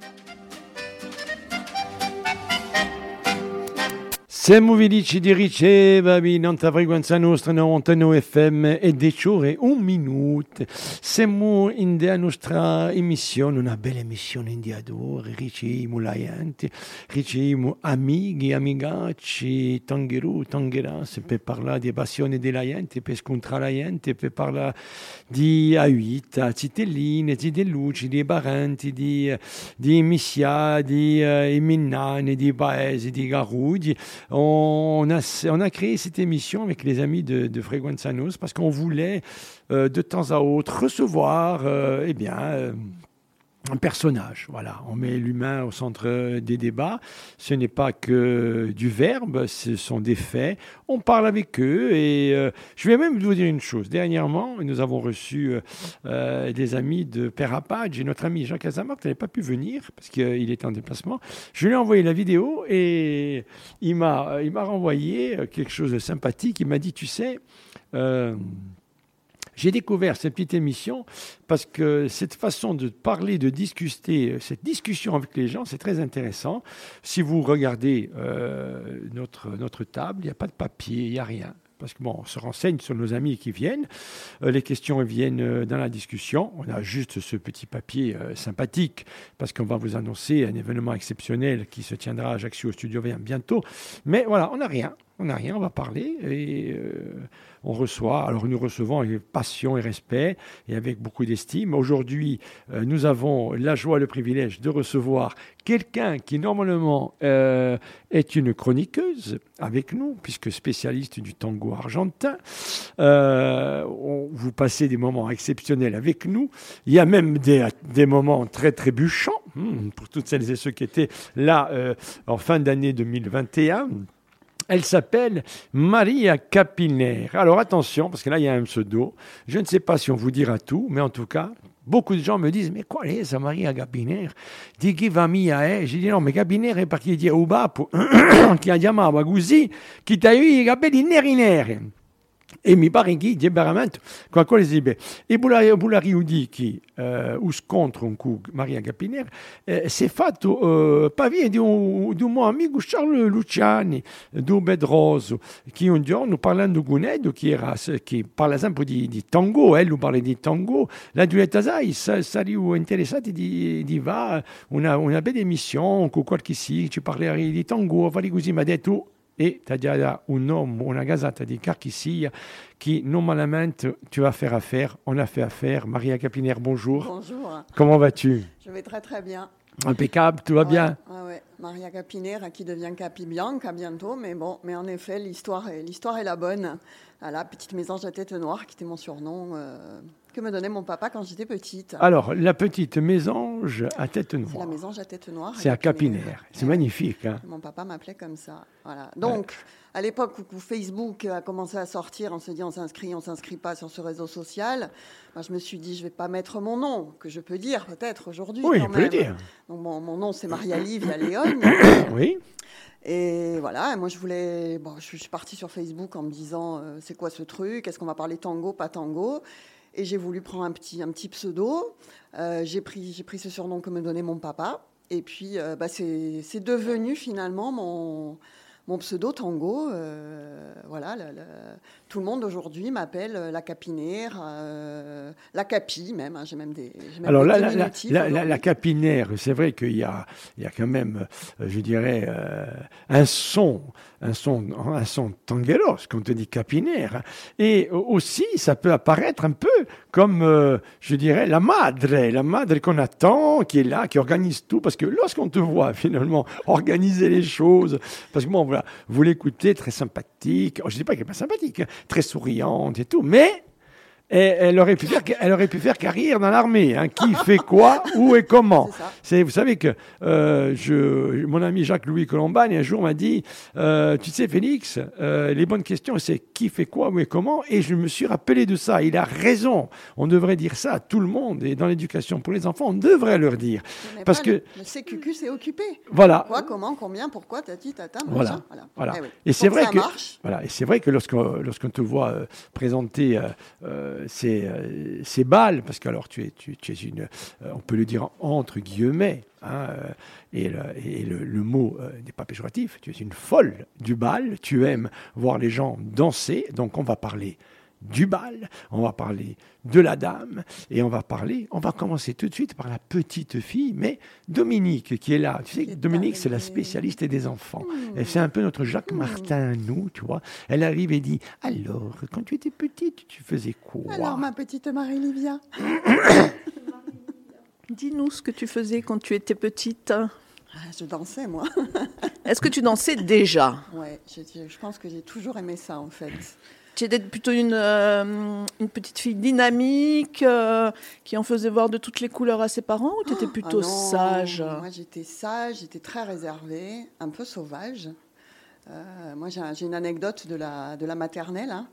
thank you Siamo felici di ricevervi, nella frequenza nostra 99 FM e 10 ore, un minuto. Siamo in la nostra emissione, una bella emissione in diadore, riceviamo la gente, riceviamo amici, amigacci, tangheru, tangheras, per parlare di passione della gente, per scontrare la gente, per parlare di aiuta, citelline, di deluci, di parenti, di, di missia, di uh, di paesi, di garudi on a, créé cette émission avec les amis de, de Frequenza parce qu'on voulait euh, de temps à autre recevoir euh, eh bien, euh, un personnage. Voilà, on met l'humain au centre des débats. Ce n'est pas que du verbe, ce sont des faits. On parle avec eux et euh, je vais même vous dire une chose. Dernièrement, nous avons reçu euh, euh, des amis de Père et notre ami Jean Casamart n'avait pas pu venir parce qu'il était en déplacement. Je lui ai envoyé la vidéo et il m'a, il m'a renvoyé quelque chose de sympathique. Il m'a dit, tu sais, j'ai découvert cette petite émission parce que cette façon de parler, de discuter, cette discussion avec les gens, c'est très intéressant. Si vous regardez euh, notre, notre table, il n'y a pas de papier, il n'y a rien parce que bon, on se renseigne sur nos amis qui viennent. Euh, les questions viennent euh, dans la discussion. On a juste ce petit papier sympathique parce qu'on va vous annoncer un événement exceptionnel qui se tiendra à Ajaccio au Studio VM bientôt. Mais voilà, on n'a rien. On n'a rien, on va parler et on reçoit, alors nous recevons avec passion et respect et avec beaucoup d'estime. Aujourd'hui, euh, nous avons la joie le privilège de recevoir quelqu'un qui normalement euh, est une chroniqueuse avec nous, puisque spécialiste du tango argentin. Euh, vous passez des moments exceptionnels avec nous. Il y a même des, des moments très trébuchants hmm, pour toutes celles et ceux qui étaient là en fin d'année 2021. Elle s'appelle Maria Capiner. Alors attention, parce que là, il y a un pseudo. Je ne sais pas si on vous dira tout, mais en tout cas, beaucoup de gens me disent Mais quoi est ça, Maria Capiner Di chi va mia eh J'ai dit Non, mais Capiner è perché di Ubapo, che ha chiamato così, chi ti ha i capelli neri neri. E mi pare che veramente qualcosa di bene. E Bulari Udi, che uh, scontro con Maria Capiner, eh, si è fatto uh, pavia di un, di un mio amico Charles Luciani, do Bedroso, che un giorno parlando con Edo, che, era, che parla sempre di, di tango, eh, lui parla di tango, la duetta sai, saremmo interessati di, di va una, una bella emissione con qualche sì, ci parlerei di tango, fare così, mi ha detto et tu as un homme, una gazette di Carquisilla qui, normalement, tu vas faire affaire. On a fait affaire. Maria Capiner, bonjour. Bonjour. Comment vas-tu? Je vais très très bien. Impeccable, tout va bien? Oui, ouais. Maria Capiner qui devient Capi Bianca bientôt, mais bon, mais en effet, l'histoire est, l'histoire est la bonne. la petite mésange à tête noire, qui était mon surnom. Euh, que me donnait mon papa quand j'étais petite. Alors, la petite mésange à tête noire. C'est la mésange à tête noire. C'est à Capinaire. C'est magnifique. Hein. Mon papa m'appelait comme ça. Voilà. Donc, à l'époque où Facebook a commencé à sortir, on se dit on s'inscrit, on s'inscrit pas sur ce réseau social. Moi, je me suis dit je vais pas mettre mon nom, que je peux dire peut-être aujourd'hui. Oui, on peut le dire. Donc, mon, mon nom c'est Maria-Livia Léon. oui. Et voilà, moi je voulais, bon, je suis partie sur Facebook en me disant euh, c'est quoi ce truc? Est-ce qu'on va parler tango, pas tango? Et j'ai voulu prendre un petit, un petit pseudo. Euh, j'ai pris, pris ce surnom que me donnait mon papa. Et puis, euh, bah, c'est devenu finalement mon, mon pseudo Tango, euh, voilà, tout le monde aujourd'hui m'appelle euh, la capinaire, euh, la capi même. Hein, j'ai même des. Alors la, la, capinaire, c'est vrai qu'il y a, il y a quand même, je dirais, un son, un son, un son tanguelos quand on te dit capinaire. Hein. Et aussi, ça peut apparaître un peu comme, je dirais, la madre, la madre qu'on attend, qui est là, qui organise tout, parce que lorsqu'on te voit finalement organiser les choses, parce que bon, vous l'écoutez, très sympathique. Oh, je ne dis pas qu'elle n'est pas sympathique, hein, très souriante et tout, mais elle aurait pu faire, elle aurait pu faire carrière dans l'armée. Hein. Qui fait quoi, où et comment. C'est, vous savez que euh, je, mon ami Jacques-Louis Colombagne un jour m'a dit, euh, tu sais Félix, euh, les bonnes questions c'est qui fait quoi, où et comment. Et je me suis rappelé de ça. Il a raison. On devrait dire ça à tout le monde. Et dans l'éducation pour les enfants, on devrait leur dire. Parce que le CQQ c'est occupé. Voilà. Quoi, comment, combien, pourquoi, tati, tata. Voilà. voilà. Eh et c'est vrai que voilà. Et c'est vrai que lorsqu'on lorsqu'on te voit présenter ces, ces balles, parce que alors tu es, tu, es une, euh, on peut le dire entre guillemets, Hein, euh, et, le, et le, mot euh, n'est pas péjoratif. Tu es une folle du bal. Tu aimes voir les gens danser. Donc on va parler du bal, on va parler de la dame, et on va parler, on va commencer tout de suite par la petite fille, mais Dominique qui est là. Tu sais, Dominique, c'est la spécialiste des enfants. Hmm. C'est un peu notre Jacques hmm. Martin, nous, tu vois. Elle arrive et dit, alors, quand tu étais petite, tu faisais quoi Alors, ma petite Marie-Livia Dis-nous ce que tu faisais quand tu étais petite. Ah, je dansais, moi. Est-ce que tu dansais déjà? Oui, je, je pense que j'ai toujours aimé ça, en fait. Tu étais plutôt une, euh, une petite fille dynamique, euh, qui en faisait voir de toutes les couleurs à ses parents, ou tu étais ah plutôt sage? Moi, j'étais sage, j'étais très réservée, un peu sauvage. Euh, moi, j'ai une anecdote de la, de la maternelle, hein,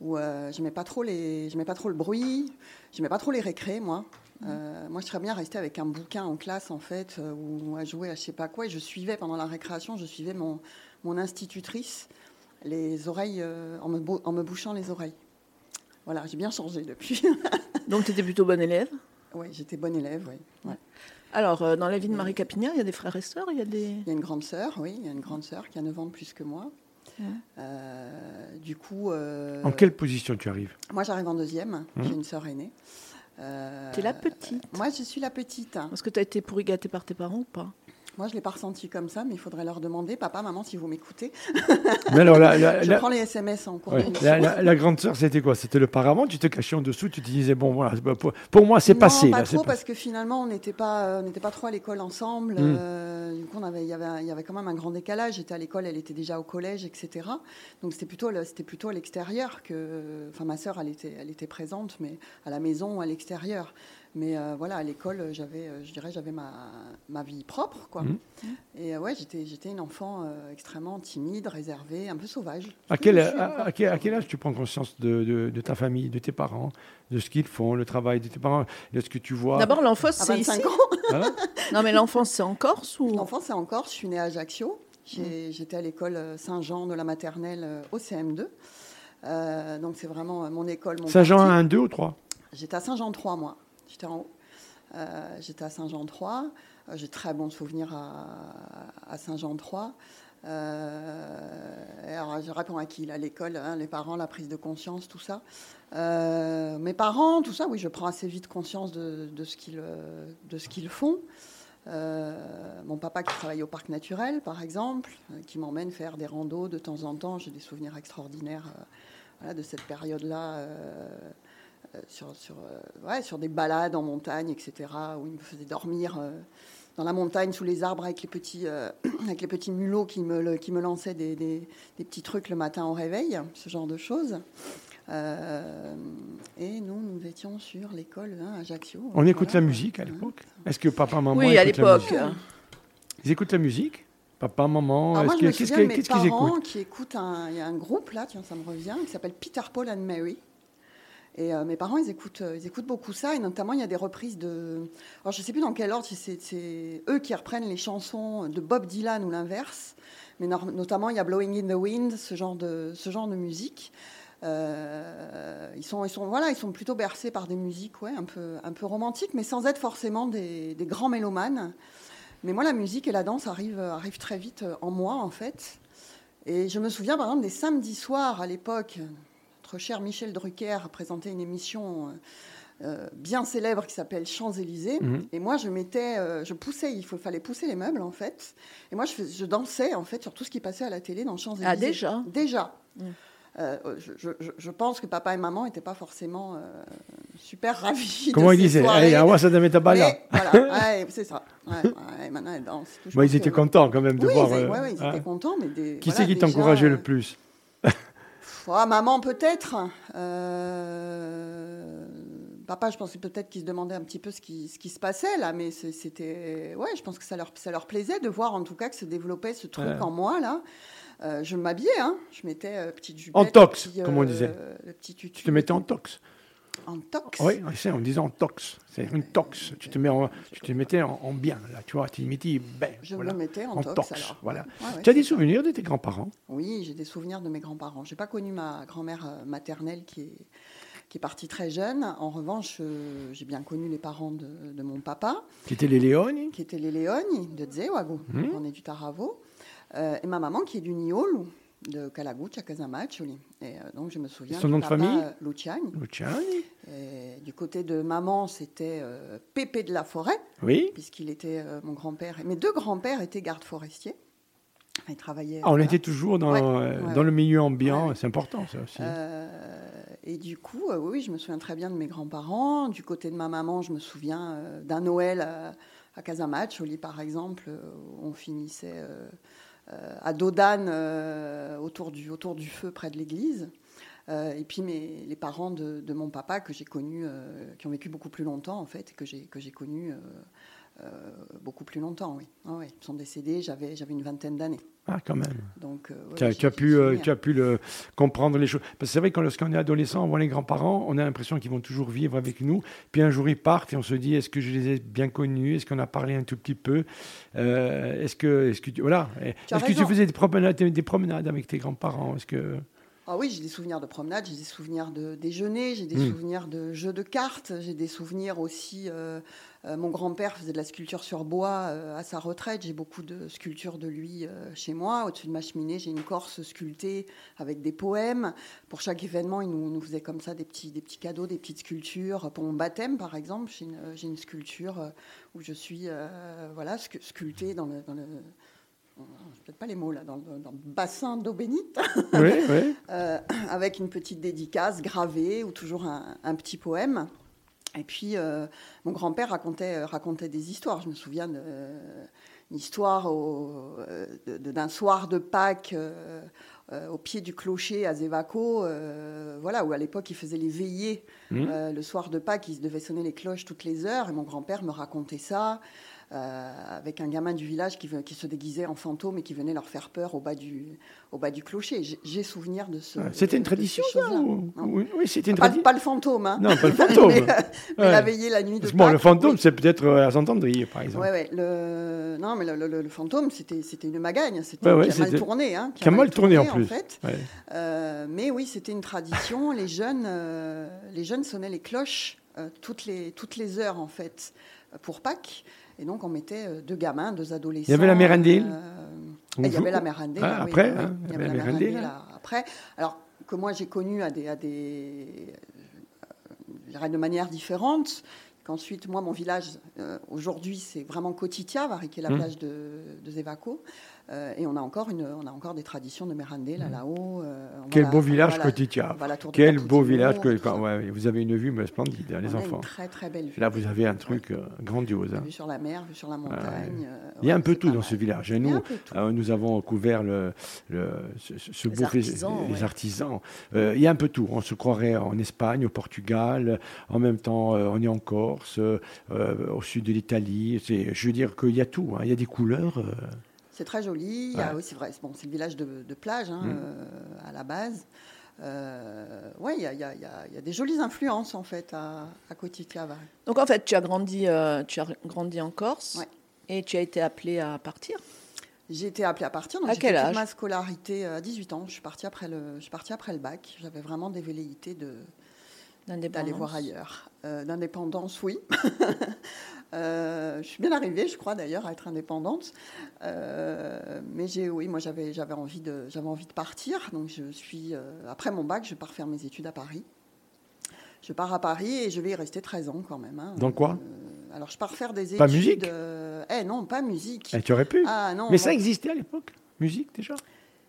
où je n'aimais pas, trop les, pas trop le bruit, je n'aimais pas trop les récrés, moi. moi, je serais bien restée avec un bouquin en classe, en fait, ou à jouer à je sais pas quoi. Et je suivais, pendant la récréation, je suivais mon, mon institutrice les oreilles, euh, en, me bouchant les oreilles. Voilà, j'ai bien changé depuis. Donc, tu étais plutôt bonne élève? Oui, j'étais bonne élève, oui. Alors, euh, dans la vie de Marie Capignard, il y a des frères et sœurs il y, a des... il y a une grande sœur, oui, il y a une grande sœur qui a 9 ans de plus que moi. Euh, du coup. en quelle position tu arrives? Moi, j'arrive en deuxième. Mmh. J'ai une sœur aînée. tu es la petite Moi, je suis la petite. Est-ce que tu as été pourri gâtée par tes parents ou pas? Moi, je ne l'ai pas ressenti comme ça, mais il faudrait leur demander, papa, maman, si vous m'écoutez. je prends les SMS en cours la, grande sœur, c'était quoi? C'était le paravent Tu te cachais en dessous, tu te disais, bon, voilà, pour, moi, c'est passé. pas trop, parce que finalement, on n'était pas, euh, pas trop à l'école ensemble. Hmm. Euh, du coup, il y avait, y avait quand même un grand décalage. J'étais à l'école, elle était déjà au collège, etc. Donc, c'était plutôt, c'était plutôt à l'extérieur que. Enfin, ma sœur, elle était, elle était présente, mais à la maison ou à l'extérieur. Mais euh, voilà, à l'école, j'avais, euh, je dirais, j'avais ma, ma, vie propre, quoi. Mmh. Et euh, ouais, j'étais, j'étais une enfant extrêmement timide, réservée, un peu sauvage. À quel, à, quel, âge tu prends conscience de, de, ta famille, de tes parents, de ce qu'ils font, le travail de tes parents, de ce que tu vois? D'abord, l'enfance, c'est ici. Ans. non, mais l'enfance, c'est en Corse ou? L'enfance, c'est en Corse. Je suis née à Ajaccio. Mmh. J'étais à l'école Saint-Jean de la maternelle au CM2. donc c'est vraiment mon école. Saint-Jean 1, 2 ou 3 J'étais à Saint-Jean 3, moi. J'étais en haut. Euh, j'étais à Saint-Jean-3. Euh, j'ai très bons souvenirs à, Saint-Jean-3. Euh, alors, je réponds à qui? À l'école, hein, les parents, la prise de conscience, tout ça. mes parents, tout ça, oui, je prends assez vite conscience de, de ce qu'ils font. mon papa qui travaille au parc naturel, par exemple, qui m'emmène faire des randos de temps en temps. J'ai des souvenirs extraordinaires de cette période-là euh, sur, sur, euh, ouais, sur des balades en montagne, etc., où il me faisait dormir euh, dans la montagne sous les arbres avec les petits, avec les petits mulots qui me, qui me lançaient des, des, petits trucs le matin au réveil, ce genre de choses. et nous, nous étions sur l'école hein, à Ajaccio. On écoute la musique à l'époque Est-ce que papa, maman Oui, à l'époque. Ils écoutent la musique Papa, maman, qu'est-ce qu'ils écoutent qui écoutent un, Il y a un groupe là, tiens, ça me revient, qui s'appelle Peter, Paul and Mary. Et euh, mes parents, ils écoutent, euh, ils écoutent beaucoup ça. Et notamment, il y a des reprises de. Alors, je ne sais plus dans quel ordre, si c'est eux qui reprennent les chansons de Bob Dylan ou l'inverse. Mais notamment, il y a Blowing in the Wind, ce genre de, musique. Euh, ils, sont, ils, sont, voilà, ils sont plutôt bercés par des musiques ouais, un, peu, un peu romantiques, mais sans être forcément des, des, grands mélomanes. Mais moi, la musique et la danse arrivent, arrivent très vite en moi, en fait. Et je me souviens, par exemple, des samedis soirs à l'époque, notre cher Michel Drucker a présenté une émission euh, euh, bien célèbre qui s'appelle Champs-Élysées. Mhm. Et moi, je mettais, euh, je poussais, il fallait pousser les meubles en fait. Et moi, je, dansais en fait sur tout ce qui passait à la télé dans Champs-Élysées. Ah, déjà Déjà. Mhm. je, pense que papa et maman n'étaient pas forcément super ravis. Comment ils disaient Allez, moi, ça ne m'était pas là. Voilà, c'est ça. maintenant, elle danse. ils étaient contents quand même de voir. oui, ils étaient hein. contents. Mais qui c'est qui t'encourageait le plus? Maman peut-être. Euh, papa, je pense peut-être qu'il se demandait un petit peu ce qui, ce qui se passait là, mais c'était, ouais, je pense que ça leur, ça leur plaisait de voir en tout cas que se développait ce truc en moi là. Euh, je m'habillais, hein. je mettais euh, petite jupe. En tox, comme on disait. tu te mettais en tox. En tox Oui, on disait en tox. C'est une tox. Tu te, mets tu te mettais en, bien, là, tu vois. Tu mettais, ben, Je me mettais en, tox, alors. Voilà. tu as des souvenirs de tes grands-parents? Oui, j'ai des souvenirs de mes grands-parents. Je n'ai pas connu ma grand-mère euh, maternelle qui est, qui est parti très jeune. En revanche, euh, j'ai bien connu les parents de, de mon papa, Qui étaient les Léoni qui étaient les Léoni de Zewago. Mhm. On est du Taravo. Euh, et ma maman qui est du Niolu, de Calaguccia, Casamaccioli. Et euh, donc, je me souviens. Son nom de famille euh, Luciani. Luciani Et du côté de maman, c'était euh, Pépé de la Forêt, Oui. puisqu'il était euh, mon grand-père. Mes deux grands-pères étaient gardes forestiers. Ils travaillaient. Ah, on voilà. était toujours dans, Ouais, euh, ouais, dans ouais. le milieu ambiant, c'est important ça aussi. Et du coup, oui, je me souviens très bien de mes grands-parents. Du côté de ma maman, je me souviens d'un Noël à, Casamaccioli, par exemple, où on finissait à Dodane euh, autour, du, autour du feu près de l'église. Euh, et puis mes, les parents de, mon papa que j'ai connus, euh, qui ont vécu beaucoup plus longtemps en fait, que j'ai que connus euh, euh, beaucoup plus longtemps, oui. Ah ouais, ils sont décédés, j'avais une vingtaine d'années. Ah, quand même. Donc, euh, ouais, Tu as, tu as pu, euh, tu as pu le, comprendre les choses. Parce que c'est vrai que lorsqu'on est adolescent, on voit les grands-parents, on a l'impression qu'ils vont toujours vivre avec nous. Puis un jour, ils partent et on se dit est-ce que je les ai bien connus? Est-ce qu'on a parlé un tout petit peu? Euh, Est-ce que, est-ce que tu, voilà. Est-ce que tu faisais des promenades, des promenades avec tes grands-parents? Est-ce que Ah oui, j'ai des souvenirs de promenade, j'ai des souvenirs de déjeuner, j'ai des Mm. souvenirs de jeux de cartes, j'ai des souvenirs aussi. euh, euh, mon grand-père faisait de la sculpture sur bois euh, à sa retraite. J'ai beaucoup de sculptures de lui chez moi. Au-dessus de ma cheminée, j'ai une corse sculptée avec des poèmes. Pour chaque événement, il nous, nous faisait comme ça des petits, des petits cadeaux, des petites sculptures. Pour mon baptême, par exemple, j'ai une, sculpture où je suis voilà, scu- sculptée dans le. Dans le je peut-être pas les mots là, dans le, dans le bassin d'eau bénite Oui, oui. euh, avec une petite dédicace gravée ou toujours un, un petit poème. Et puis, euh, mon grand-père racontait, racontait des histoires. Je me souviens d'une histoire euh, de- d'un soir de Pâques au pied du clocher à Zévaco, euh, voilà, où à l'époque, il faisait les veillées. Euh, le soir de Pâques, il devait sonner les cloches toutes les heures. Et mon grand-père me racontait ça. Euh, avec un gamin du village qui, se déguisait en fantôme et qui venait leur faire peur au bas du, au bas du clocher. J'ai- souvenir de ce. Ah, C'était une tradition, ça ou-. Oui, oui, c'était une tradition. pas le fantôme, hein. Non, pas le fantôme. mais, euh, mais Ouais. la veillée la nuit de Bon, le fantôme, oui. c'est peut-être euh, à Saint-André, par exemple. Ouais, ouais, le... Non, mais le, le- le fantôme, c'était une magagne. C'était Ouais, ouais, qui a mal tourné. Hein, qui a mal tourné, en plus. fait. Euh, mais oui, c'était une tradition. Les jeunes, euh, les jeunes sonnaient les cloches toutes, les, toutes les heures, en fait, euh, pour Pâques. Et donc, on mettait euh, deux gamins, deux adolescents. Il y avait la mérendille euh, On et il y avait la mérendille. Ah, après, oui, hein, il y avait la mérendille, mérendille, là. là, après. Alors, que moi, j'ai connu à des, à des, euh, de manière différente. Qu'ensuite, moi, mon village, euh, aujourd'hui, c'est vraiment Kotitia, Vari, qui est la Mmh. plage de, de Zévaco. Euh, et on a, encore une, on a encore des traditions de mérendée là, là-haut. euh, va Quel beau village tour de Quel beau village. Que, ouais, vous avez une vue mais splendide, hein, les a enfants. Une très, très belle vue. Là, vous avez un truc euh, grandiose. hein. Vue sur la mer, vue sur la montagne. euh, Il y a un peu tout dans ce village. Et nous, nous avons couvert le, le- ce, ce- ce Les beau artisans, les ouais. artisans. Il y a un peu tout. On se croirait en Espagne, au Portugal. En même temps, on est en Corse, au sud de l'Italie. Je veux dire qu'il y a tout. hein. Il y a des couleurs. C'est très joli. Il y a Ouais. aussi, vrai, c'est bon, c'est le village de, de plage hein, Mm. euh, à la base. Euh, ouais, il y a, il y a- il y a- il y a des jolies influences en fait à, à Kotitia. Vari. Donc en fait, tu as grandi, euh, tu as grandi en Corse Ouais. et tu as été appelé à partir? J'ai été appelée à partir. Donc À j'ai quel fait toute âge? ma scolarité euh, à 18 ans. Je suis partie après le, je suis partie après le bac. J'avais vraiment des velléités de, d'aller voir ailleurs. Euh, D'indépendance, oui. Euh, je suis bien arrivée, je crois d'ailleurs, à être indépendante. Euh, mais j'ai, oui, moi j'avais, j'avais envie de, j'avais envie de partir. Donc je suis, euh, après mon bac, je pars faire mes études à Paris. Je pars à Paris et je vais y rester 13 ans quand même. hein. Dans quoi? Alors je pars faire des études. Pas musique? Eh non, pas musique. eh, tu aurais pu. Ah non. mais ça existait à l'époque. Musique déjà?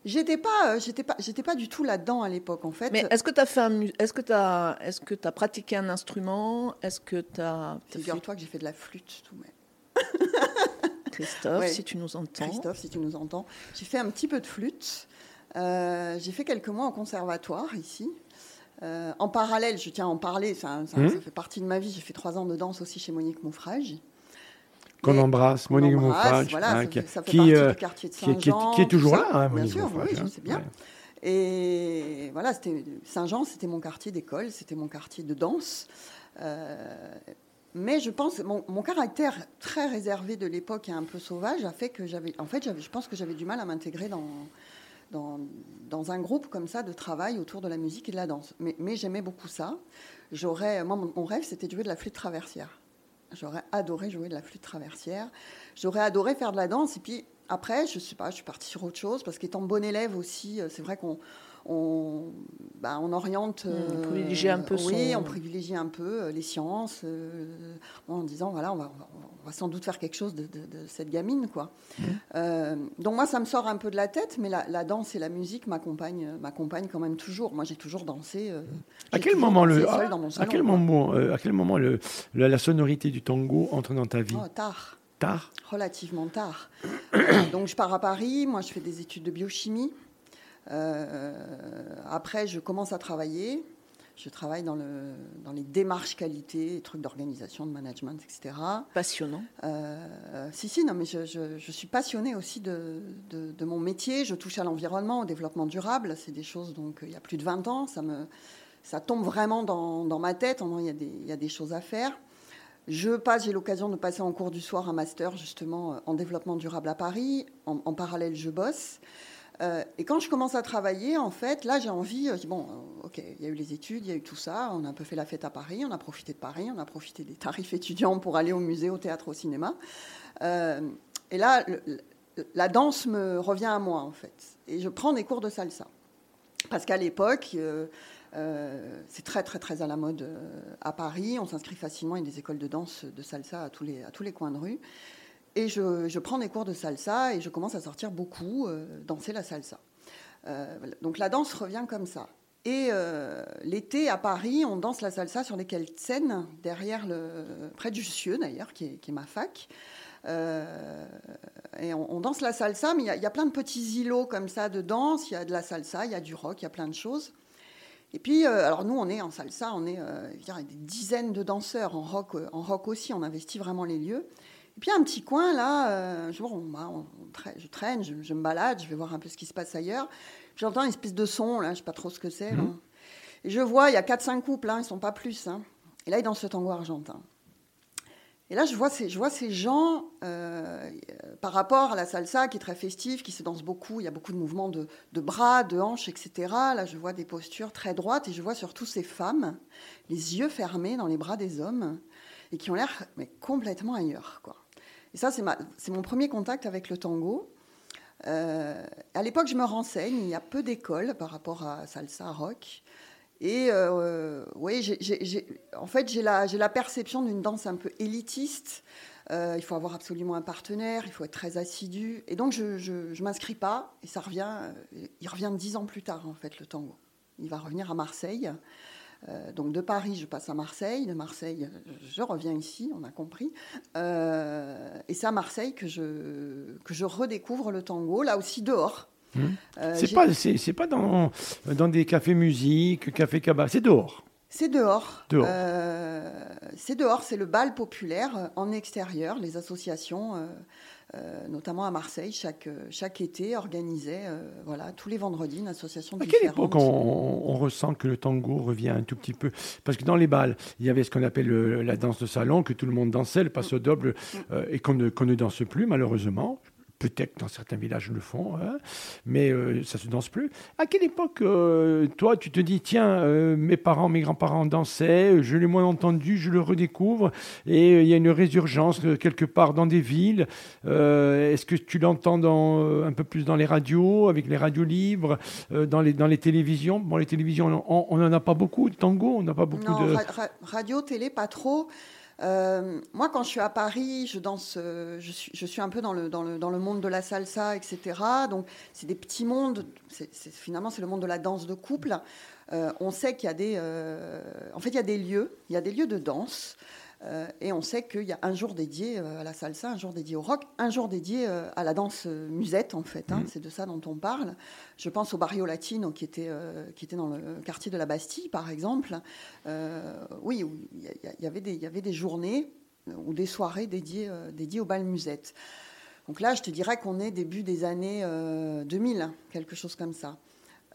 J'étais pas, euh, j'étais pas, j'étais pas du tout là-dedans à l'époque en fait. Mais est-ce que tu as fait un est-ce que as est-ce que as pratiqué un instrument? Est-ce que tu as Figure-toi que j'ai fait de la flûte tout même. Christophe Ouais. si tu nous entends Christophe, si tu nous entends. J'ai fait un petit peu de flûte. Euh, j'ai fait quelques mois au conservatoire ici. Euh, en parallèle, je tiens à en parler, ça, ça- ça fait partie de ma vie. J'ai fait trois ans de danse aussi chez Monique Moufrage. Qu'on embrasse, Monique voilà, hein, qui, qui, euh, qui est- qui toujours là, hein, bien Monique sûr, Moufage, oui, je hein. bien. Ouais. Et voilà, c'était Saint-Jean, c'était mon quartier d'école, c'était mon quartier de danse. Euh, mais je pense, mon, mon caractère très réservé de l'époque et un peu sauvage a fait que j'avais, en fait, je pense que j'avais du mal à m'intégrer dans, dans, dans, un groupe comme ça de travail autour de la musique et de la danse. Mais, mais j'aimais beaucoup ça. J'aurais, moi, mon, rêve, c'était de jouer de la flûte traversière. J'aurais adoré jouer de la flûte traversière. J'aurais adoré faire de la danse. Et puis après, je sais pas, je suis partie sur autre chose parce qu'étant bon élève aussi, c'est vrai qu'on on, bah, on oriente. on privilégie un peu. Oui, on privilégie un peu les sciences en disant voilà, on va, on va, sans doute faire quelque chose de, cette gamine, quoi. Mmh. Euh, donc moi, ça me sort un peu de la tête, mais la, danse et la musique m'accompagnent, m'accompagnent quand même toujours. Moi, j'ai toujours dansé. Euh, à quel moment le à, quel moment, à quel moment le, la, sonorité du tango entre dans ta vie? Oh, Tard. Tard? Relativement tard. donc je pars à Paris. Moi, je fais des études de biochimie. Euh, après, je commence à travailler. Je travaille dans, le, dans les démarches qualité, trucs d'organisation, de management, etc. Passionnant. Euh, si, si, non, mais je, je, suis passionnée aussi de, de, mon métier. Je touche à l'environnement, au développement durable. C'est des choses, donc, il y a plus de 20 ans. Ça, me, ça tombe vraiment dans, dans ma tête. Il y, a des, il y a des choses à faire. Je passe, j'ai l'occasion de passer en cours du soir un master justement en développement durable à Paris. En, en parallèle, je bosse. Euh, et quand je commence à travailler, en fait, là, j'ai envie, euh, bon, euh, ok, il y a eu les études, il y a eu tout ça, on a un peu fait la fête à Paris, on a profité de Paris, on a profité des tarifs étudiants pour aller au musée, au théâtre, au cinéma. et là, la danse me revient à moi, en fait. Et je prends des cours de salsa. Parce qu'à l'époque, c'est très, très, très à la mode à Paris. On s'inscrit facilement à des écoles de danse de salsa à tous les, à tous les coins de rue. Et je, prends des cours de salsa et je commence à sortir beaucoup, euh, danser la salsa. Euh, donc la danse revient comme ça. Et euh, l'été à Paris, on danse la salsa sur lesquelles scènes, derrière le, près du Cieux d'ailleurs, qui, est, ma fac. et on, danse la salsa, mais il y, a plein de petits îlots comme ça de danse. Il y a de la salsa, il y a du rock, il y a plein de choses. Et puis, alors nous, on est en salsa, on est des dizaines de danseurs en rock aussi. On investit vraiment les lieux. Et puis un petit coin là, euh, je, je, traîne, je, me balade, je vais voir un peu ce qui se passe ailleurs. J'entends une espèce de son, là, je ne sais pas trop ce que c'est. Mhm. Et je vois, il y a 4-5 couples, hein, ils ne sont pas plus. Hein. Et là, ils dansent le tango argentin. Et là, je vois ces, je vois ces gens, euh, par rapport à la salsa qui est très festive, qui se danse beaucoup, il y a beaucoup de mouvements de, de, bras, de hanches, etc. Là, je vois des postures très droites et je vois surtout ces femmes, les yeux fermés dans les bras des hommes, et qui ont l'air mais complètement ailleurs. Quoi. Et ça, c'est mon premier contact avec le tango. Euh, à l'époque, je me renseigne. Il y a peu d'écoles par rapport à salsa, rock. Et euh, oui, en fait, j'ai la, la, perception d'une danse un peu élitiste. Euh, il faut avoir absolument un partenaire, il faut être très assidu. Et donc, je ne m'inscris pas. Et ça revient, il revient dix ans plus tard, en fait, le tango. Il va revenir à Marseille. Euh, donc de Paris, je passe à Marseille. De Marseille, je reviens ici, on a compris. Euh, et c'est à Marseille que je, que je redécouvre le tango, là aussi dehors. Mmh. Euh, c'est pas, c'est, pas dans, dans des cafés musique, café cabas, c'est dehors. C'est dehors. dehors. c'est dehors, c'est le bal populaire en extérieur, les associations. Euh, notamment à Marseille, chaque, euh, chaque été, organisait euh, voilà, tous les vendredis une association À quelle époque on, ressent que le tango revient un tout petit peu? Parce que dans les balles, il y avait ce qu'on appelle la danse de salon, que tout le monde dansait, le passe au double, mm. et qu'on ne, ne danse plus, malheureusement. Peut-être dans certains villages le font, hein, mais euh, ça se danse plus. À quelle époque, euh, toi, tu te dis, tiens, euh, mes parents, mes grands-parents dansaient, je l'ai moins entendu, je le redécouvre, et il y a une résurgence quelque part dans des villes. Est-ce que tu l'entends dans, un peu plus dans les radios, avec les radios libres, dans, les, dans les télévisions? Bon, les télévisions, on n'en a pas beaucoup de tango, on n'a pas beaucoup de... radio, télé, pas trop. Euh, moi, quand je suis à Paris, je danse, euh, je, suis, un peu dans le, dans, le, dans le monde de la salsa, etc. Donc, c'est des petits mondes. finalement, c'est le monde de la danse de couple. Euh, on sait qu'il y a des, en fait, il y a des lieux, il y a des lieux de danse. Euh, et on sait qu'il y a un jour dédié euh, à la salsa, un jour dédié au rock, un jour dédié euh, à la danse musette, en fait. Hein. Mm. C'est de ça dont on parle. Je pense au Barrio Latino, qui était, qui était dans le quartier de la Bastille, par exemple. oui, il y, avait des, y avait des journées ou des soirées dédiées, dédiées au bal musette. Donc là, je te dirais qu'on est début des années 2000, quelque chose comme ça.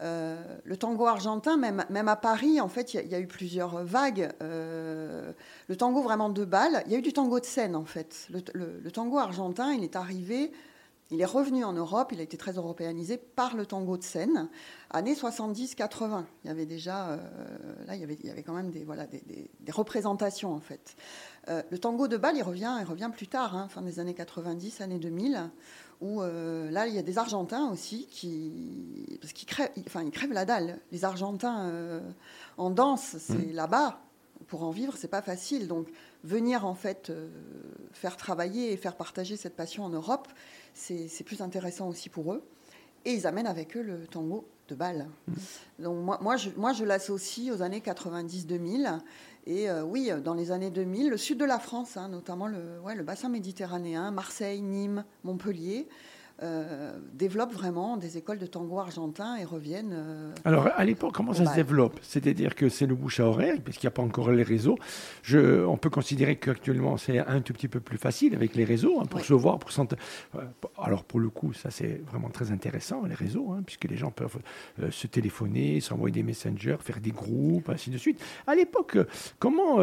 Euh, le tango argentin, même, à Paris, en fait, il y, a eu plusieurs vagues. Euh, le tango vraiment de balle, il y a eu du tango de scène, en fait. Le, tango argentin, il est arrivé Il est revenu en Europe, il a été très européanisé par le tango de scène. Années 70-80, il y avait déjà, euh, là, il y avait, quand même des, représentations en fait. Le tango de Bâle, il revient, il revient plus tard, hein, fin des années 90, années 2000, où euh, là, il y a des Argentins aussi qui, parce qu'ils crèvent, enfin, ils crèvent la dalle. Les Argentins en danse, c'est mmh. là-bas. Pour en vivre, c'est pas facile. Donc, venir en fait faire travailler et faire partager cette passion en Europe, c'est plus intéressant aussi pour eux. Et ils amènent avec eux le tango de Bâle. Mmh. Donc moi, moi, je, moi, je l'associe aux années 90-2000. Et euh, oui, dans les années 2000, le sud de la France, hein, notamment le bassin méditerranéen, Marseille, Nîmes, Montpellier, euh, développent vraiment des écoles de tango argentin et reviennent. Euh, Alors, à l'époque, comment ça se développe? C'est-à-dire que c'est le bouche à oreille, puisqu'il n'y a pas encore les réseaux. Je, on peut considérer qu'actuellement, c'est un tout petit peu plus facile avec les réseaux hein, pour se voir, pour sentir. Euh, alors, pour le coup, ça, c'est vraiment très intéressant, les réseaux, hein, puisque les gens peuvent se téléphoner, s'envoyer des messengers, faire des groupes, ainsi de suite. À l'époque, comment,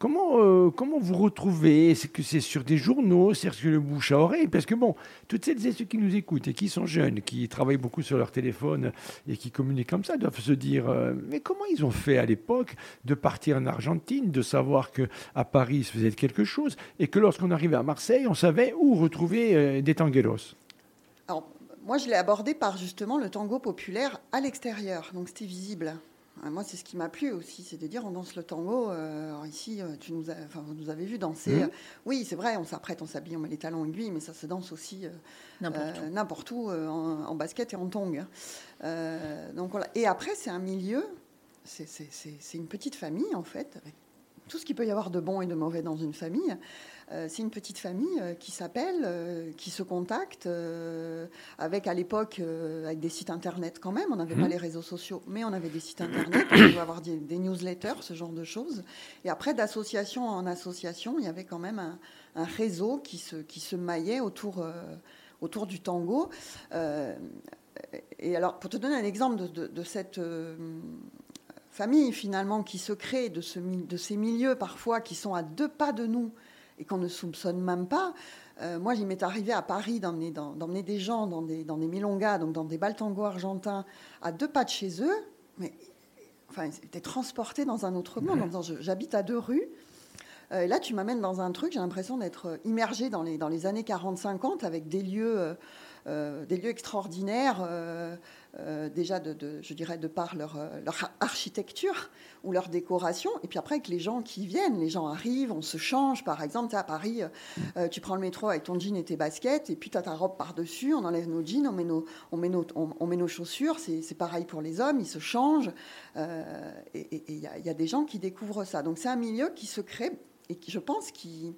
comment, comment vous retrouvez? C'est que c'est sur des journaux, c'est sur le bouche à oreille? Parce que, bon, toutes celles et ceux qui nous écoutent et qui sont jeunes, qui travaillent beaucoup sur leur téléphone et qui communiquent comme ça, doivent se dire euh, mais comment ils ont fait à l'époque de partir en Argentine, de savoir que à Paris il se faisait quelque chose et que lorsqu'on arrivait à Marseille, on savait où retrouver euh, des tangueros. Alors, moi, je l'ai abordé par justement le tango populaire à l'extérieur, donc c'était visible. Ah, moi, c'est ce qui m'a plu aussi, c'est de dire on danse le tango. Euh, ici, euh, tu nous, enfin, vous nous avez vu danser. Mmh. oui, c'est vrai, on s'apprête, on s'habille, on met les talons aiguilles, mais ça se danse aussi euh, n'importe où, en, basket et en tong. donc voilà. Et après, c'est un milieu, c'est une petite famille en fait, avec tout ce qu'il peut y avoir de bon et de mauvais dans une famille. Euh, c'est une petite famille euh, qui s'appelle, euh, qui se contacte, avec à l'époque avec des sites internet quand même. On n'avait pas mhm. les réseaux sociaux, mais on avait des sites internet. on pouvait avoir des, newsletters, ce genre de choses. Et après, d'association en association, il y avait quand même un, réseau qui se, qui se maillait autour, autour du tango. et alors, pour te donner un exemple de, cette famille finalement qui se crée de, ce, de ces milieux parfois qui sont à deux pas de nous et qu'on ne soupçonne même pas. Euh, moi, il m'est arrivé à Paris d'emmener des gens dans des, dans des milongas, donc dans des baltangos argentins, à deux pas de chez eux, mais enfin, ils étaient transportés dans un autre monde. J'habite à deux rues. Euh, et là, tu m'amènes dans un truc, j'ai l'impression d'être immergé dans les, dans les années 40-50 avec des lieux, euh, des lieux extraordinaires. Euh, déjà, de, je dirais, de par leur, euh, leur, architecture ou leur décoration. Et puis après, avec les gens qui viennent, les gens arrivent, on se change. Par exemple, à Paris, euh, tu prends le métro avec ton jean et tes baskets, et puis tu as ta robe par-dessus, on enlève nos jeans, on met nos, on met nos, on, met nos chaussures. C'est pareil pour les hommes, ils se changent. et il y, y, a des gens qui découvrent ça. Donc c'est un milieu qui se crée et qui, je pense, qui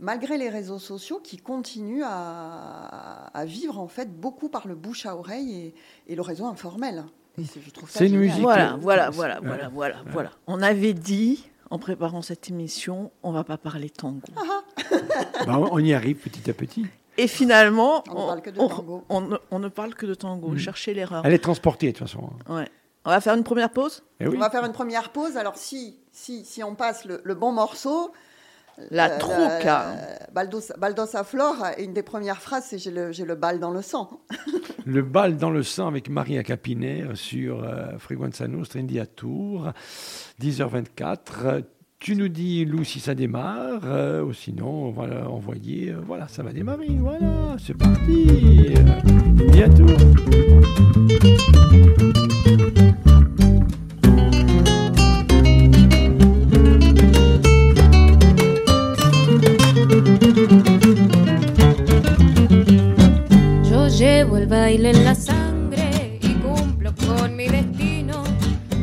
malgré les réseaux sociaux qui continuent à, vivre en fait beaucoup par le bouche à oreille et, le réseau informel. C'est une musique. Voilà, voilà, voilà, voilà, voilà, voilà. On avait dit en préparant cette émission, on va pas parler tango. Ah ah. Bah, on y arrive petit à petit. Et finalement, on, on, ne, parle que de tango. Mm. Cherchez l'erreur. Elle est transportée de toute façon. Ouais. On va faire une première pause? Eh on va faire une première pause. Alors si, si, si on passe le bon morceau, la trouca. Baldos, Flore, une des premières phrases, c'est j'ai le, le, bal dans le sang. le bal dans le sang avec Maria Capiner sur euh, Freguenza Nostra à Tour, 10h24. Tu nous dis, Lou, si ça démarre, euh, ou sinon, on va envoyer. Euh, voilà, ça va démarrer. Voilà, c'est parti. bientôt. En la sangre y cumplo con mi destino.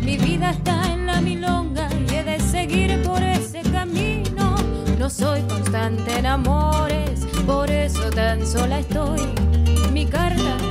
Mi vida está en la milonga y he de seguir por ese camino. No soy constante en amores, por eso tan sola estoy. Mi carta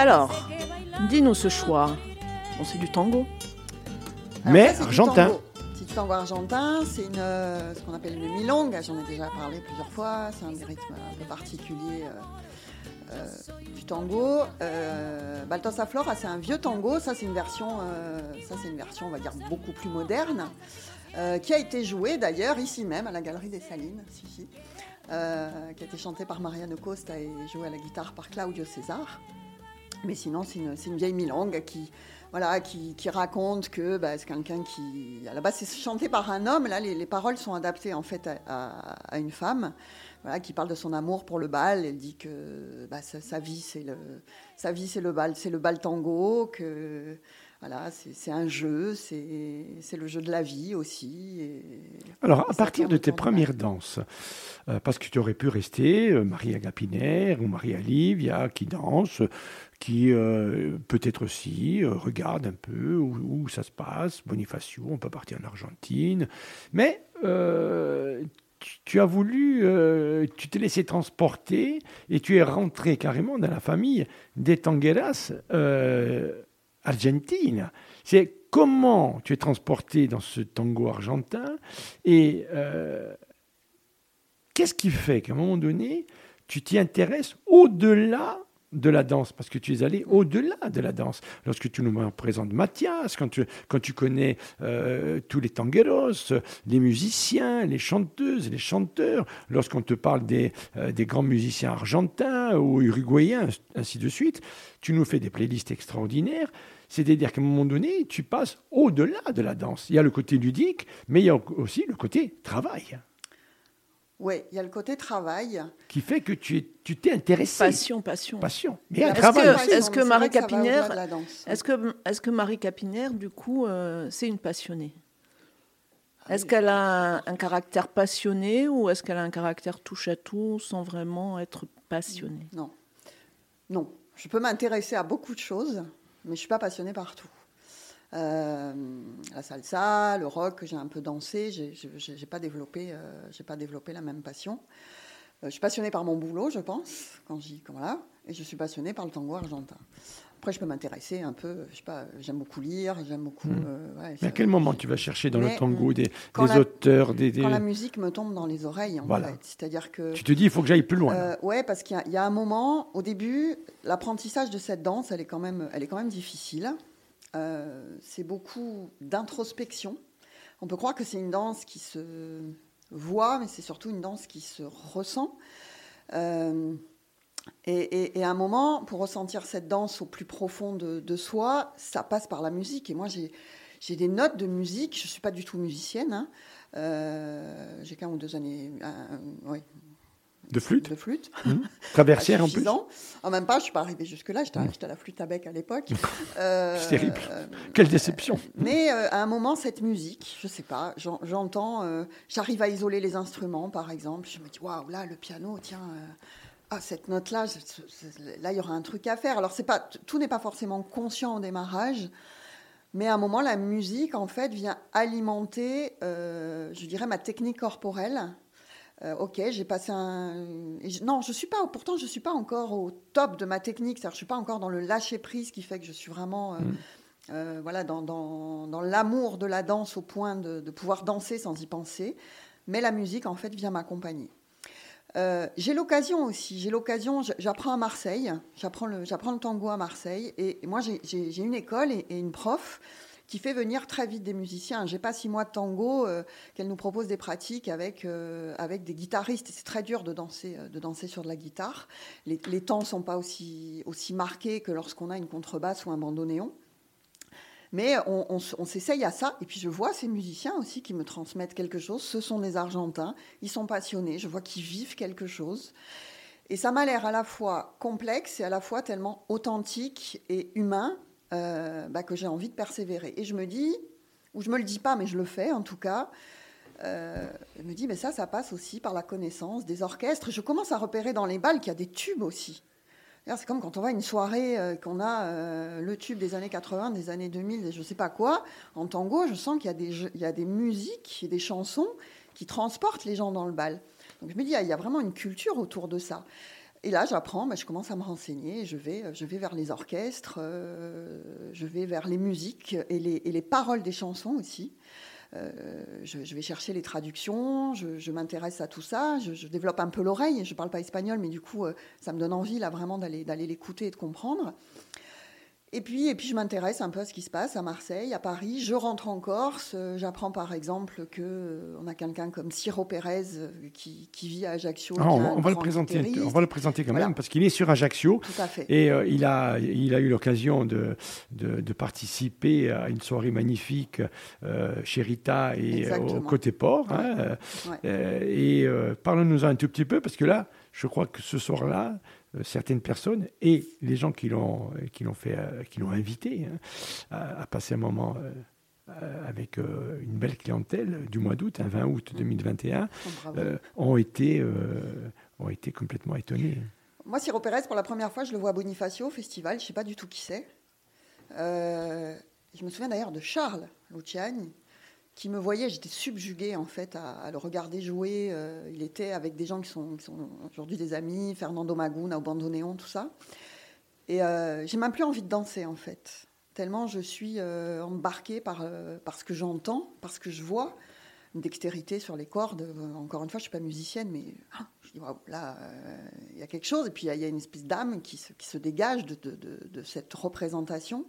Alors, Dis-nous ce choix. Bon, c'est du tango. Alors Mais ça, c'est du argentin. tango. C'est du tango argentin, c'est une, euh, ce qu'on appelle une milonga, j'en ai déjà parlé plusieurs fois, c'est un des rythmes un peu particuliers euh, euh, du tango. Euh, Baltosa Flora, c'est un vieux tango, ça c'est une version, euh, ça c'est une version, on va dire, beaucoup plus moderne, euh, qui a été jouée d'ailleurs ici même à la Galerie des Salines, si, si, euh, qui a été chantée par Mariano Costa et jouée à la guitare par Claudio César. Mais sinon, c'est une, vieille milonga qui, voilà, qui, qui raconte que bah, c'est quelqu'un qui. À la base, c'est chanté par un homme. Là, les, les paroles sont adaptées en fait à, à- à une femme, voilà, qui parle de son amour pour le bal. Elle dit que bah, sa, sa vie, c'est le, sa vie, c'est le bal, c'est le bal tango. Que voilà, c'est un jeu, c'est le jeu de la vie aussi. et- Alors, à partir de tes premières danses, euh, parce que tu aurais pu rester euh, Maria Gapiner ou Maria Livia qui danse, qui euh, peut-être aussi euh, regarde un peu où, ça se passe, Bonifacio, on peut partir en Argentine, mais euh, tu, tu as voulu, tu t'es laissé transporter et tu es rentré carrément dans la famille des tangueras argentines. C'est comment tu es transporté dans ce tango argentin et qu'est-ce qui fait qu'à un moment donné, tu t'y intéresses au-delà de la danse, parce que tu es allé au-delà de la danse. Lorsque tu nous présentes Mathias, quand tu, quand tu connais euh, tous les tangueros, les musiciens, les chanteuses, les chanteurs, lorsqu'on te parle des, euh, des grands musiciens argentins ou uruguayens, ainsi de suite, tu nous fais des playlists extraordinaires. C'est-à-dire qu'à un moment donné, tu passes au-delà de la danse. Il y a le côté ludique, mais il y a aussi le côté travail, Oui, il y a le côté travail. qui fait que tu es- tu t'es intéressé. Passion, passion. Passion. Mais Il y a un la Est-ce travail que- Marie Capinaire-. Est-ce que, est que Marie Capinaire, du coup, euh, c'est une passionnée? Ah Est-ce qu'elle a un, un caractère passionné ou est-ce qu'elle a un caractère touche à tout sans vraiment être passionnée? Non. Non. Je peux m'intéresser à beaucoup de choses, mais je ne suis pas passionnée par tout. Euh, la salsa, le rock, j'ai un peu dansé, j'ai pas développé, euh, j'ai pas développé la même passion. Euh, je suis passionnée par mon boulot, je pense, quand j'y, voilà, et je suis passionnée par le tango argentin. Après, je peux m'intéresser un peu, je sais pas, j'aime beaucoup lire, j'aime beaucoup. Ouais, Mais à quel moment tu vas chercher dans le tango des, quand des la- auteurs, des, des- Quand la musique me tombe dans les oreilles, en Voilà. fait, c'est-à-dire que. Tu te dis, il faut que j'aille plus loin. ouais, parce qu'il y y, a un moment, au début, l'apprentissage de cette danse, elle est quand même, elle est quand même difficile. Euh, c'est beaucoup d'introspection. On peut croire que c'est une danse qui se voit, mais c'est surtout une danse qui se ressent. Euh, et, à un moment, pour ressentir cette danse au plus profond de, soi, ça passe par la musique. Et moi, j'ai des notes de musique. Je ne suis pas du tout musicienne. hein. Euh, j'ai qu'un ou deux années un- ouais, de flûte, de flûte. traversière Pas en plus. En même pas, je suis pas arrivée jusque-là. J'étais j'étais à la flûte à bec à l'époque. Euh, C'est terrible. euh, Quelle déception. mais euh, à un moment, cette musique, je sais pas, j'en- j'entends, euh, j'arrive à isoler les instruments, par exemple. Je me dis, waouh, là, le piano, tiens, euh, ah, cette note-là, là, il y aura un truc à faire. Alors, c'est pas, tout n'est pas forcément conscient au démarrage, mais à un moment, la musique, en fait, vient alimenter, euh, je dirais, ma technique corporelle. Euh, ok, j'ai passé un. non, je suis pas. Pourtant, je suis pas encore au top de ma technique. C'est-à-dire, je suis pas encore dans le lâcher prise qui fait que je suis vraiment. euh, euh, voilà, dans, dans- dans l'amour de la danse au point de, de pouvoir danser sans y penser. Mais la musique, en fait, vient m'accompagner. J'ai l'occasion aussi, j'ai l'occasion, j'apprends à Marseille, j'apprends le, j'apprends le tango à Marseille, et, moi j'ai- une école et, et une prof qui fait venir très vite des musiciens. J'ai pas six mois de tango euh, qu'elle nous propose des pratiques avec, euh, avec des guitaristes, c'est très dur de danser, euh, de danser sur de la guitare. Les, les temps sont pas aussi, aussi marqués que lorsqu'on a une contrebasse ou un bandoneon. Mais on s'essaye à ça. Et puis je vois ces musiciens aussi qui me transmettent quelque chose. Ce sont des Argentins. Ils sont passionnés. Je vois qu'ils vivent quelque chose. Et ça m'a l'air à la fois complexe et à la fois tellement authentique et humain euh, bah, que j'ai envie de persévérer. Et je me dis, ou je me le dis pas, mais je le fais en tout cas. euh, je me dis, mais ça, ça passe aussi par la connaissance des orchestres. Je commence à repérer dans les balles qu'il y a des tubes aussi. C'est comme quand on va à une soirée, euh, qu'on a le tube des années 80, des années 2000, je ne sais pas quoi. En tango, je sens qu'il y, a des y a des musiques et des chansons qui transportent les gens dans le bal. Donc je me dis, ah, il y a vraiment une culture autour de ça. Et là, j'apprends, bah, je commence à me renseigner, je vais, je vais vers les orchestres, euh, je vais vers les musiques et les, et les paroles des chansons aussi. Euh, je, vais chercher les traductions, je, m'intéresse à tout ça, je, développe un peu l'oreille. Je ne parle pas espagnol, mais du coup, euh, ça me donne envie là vraiment d'aller l'écouter et de comprendre. Et puis, et puis je m'intéresse un peu à ce qui se passe à Marseille, à Paris. Je rentre en Corse. J'apprends par exemple que euh, on a quelqu'un comme Ciro Pérez euh, qui, qui vit à Ajaccio. Ah, on, va- un on va le présenter, on va le présenter quand Voilà. même parce qu'il est sur Ajaccio. Tout à fait. Et euh, il, a, il a eu l'occasion de, de, de participer à une soirée magnifique euh, chez Rita et au côté port. hein, Ouais. euh, et parle-nous un tout petit peu, parce que là, je crois que ce soir-là, certaines personnes et les gens qui l'ont qui l'ont fait, euh, qui l'ont invité hein, à, à passer un moment euh, euh, avec euh, une belle clientèle du mois d'août, un 20 août 2021, Oh, bravo. euh, ont été euh, ont été complètement étonnés. Moi, Ciro Pérez, pour la première fois, je le vois à Bonifacio au festival. Je ne sais pas du tout qui c'est. Euh, je me souviens d'ailleurs de Charles Luciani, qui me voyait. J'étais subjuguée, en fait, à, le regarder jouer. Euh, il était avec des gens qui sont, aujourd'hui des amis, Fernando Maguna, au Bandoneon, tout ça. Et euh, j'ai même plus envie de danser, en fait. Tellement je suis euh, embarquée par, par ce que j'entends, par ce que je vois. Une dextérité sur les cordes. Encore une fois, je suis pas musicienne, mais ah, là, il y a quelque chose. Et puis, il y a- une espèce d'âme qui se, dégage de cette représentation.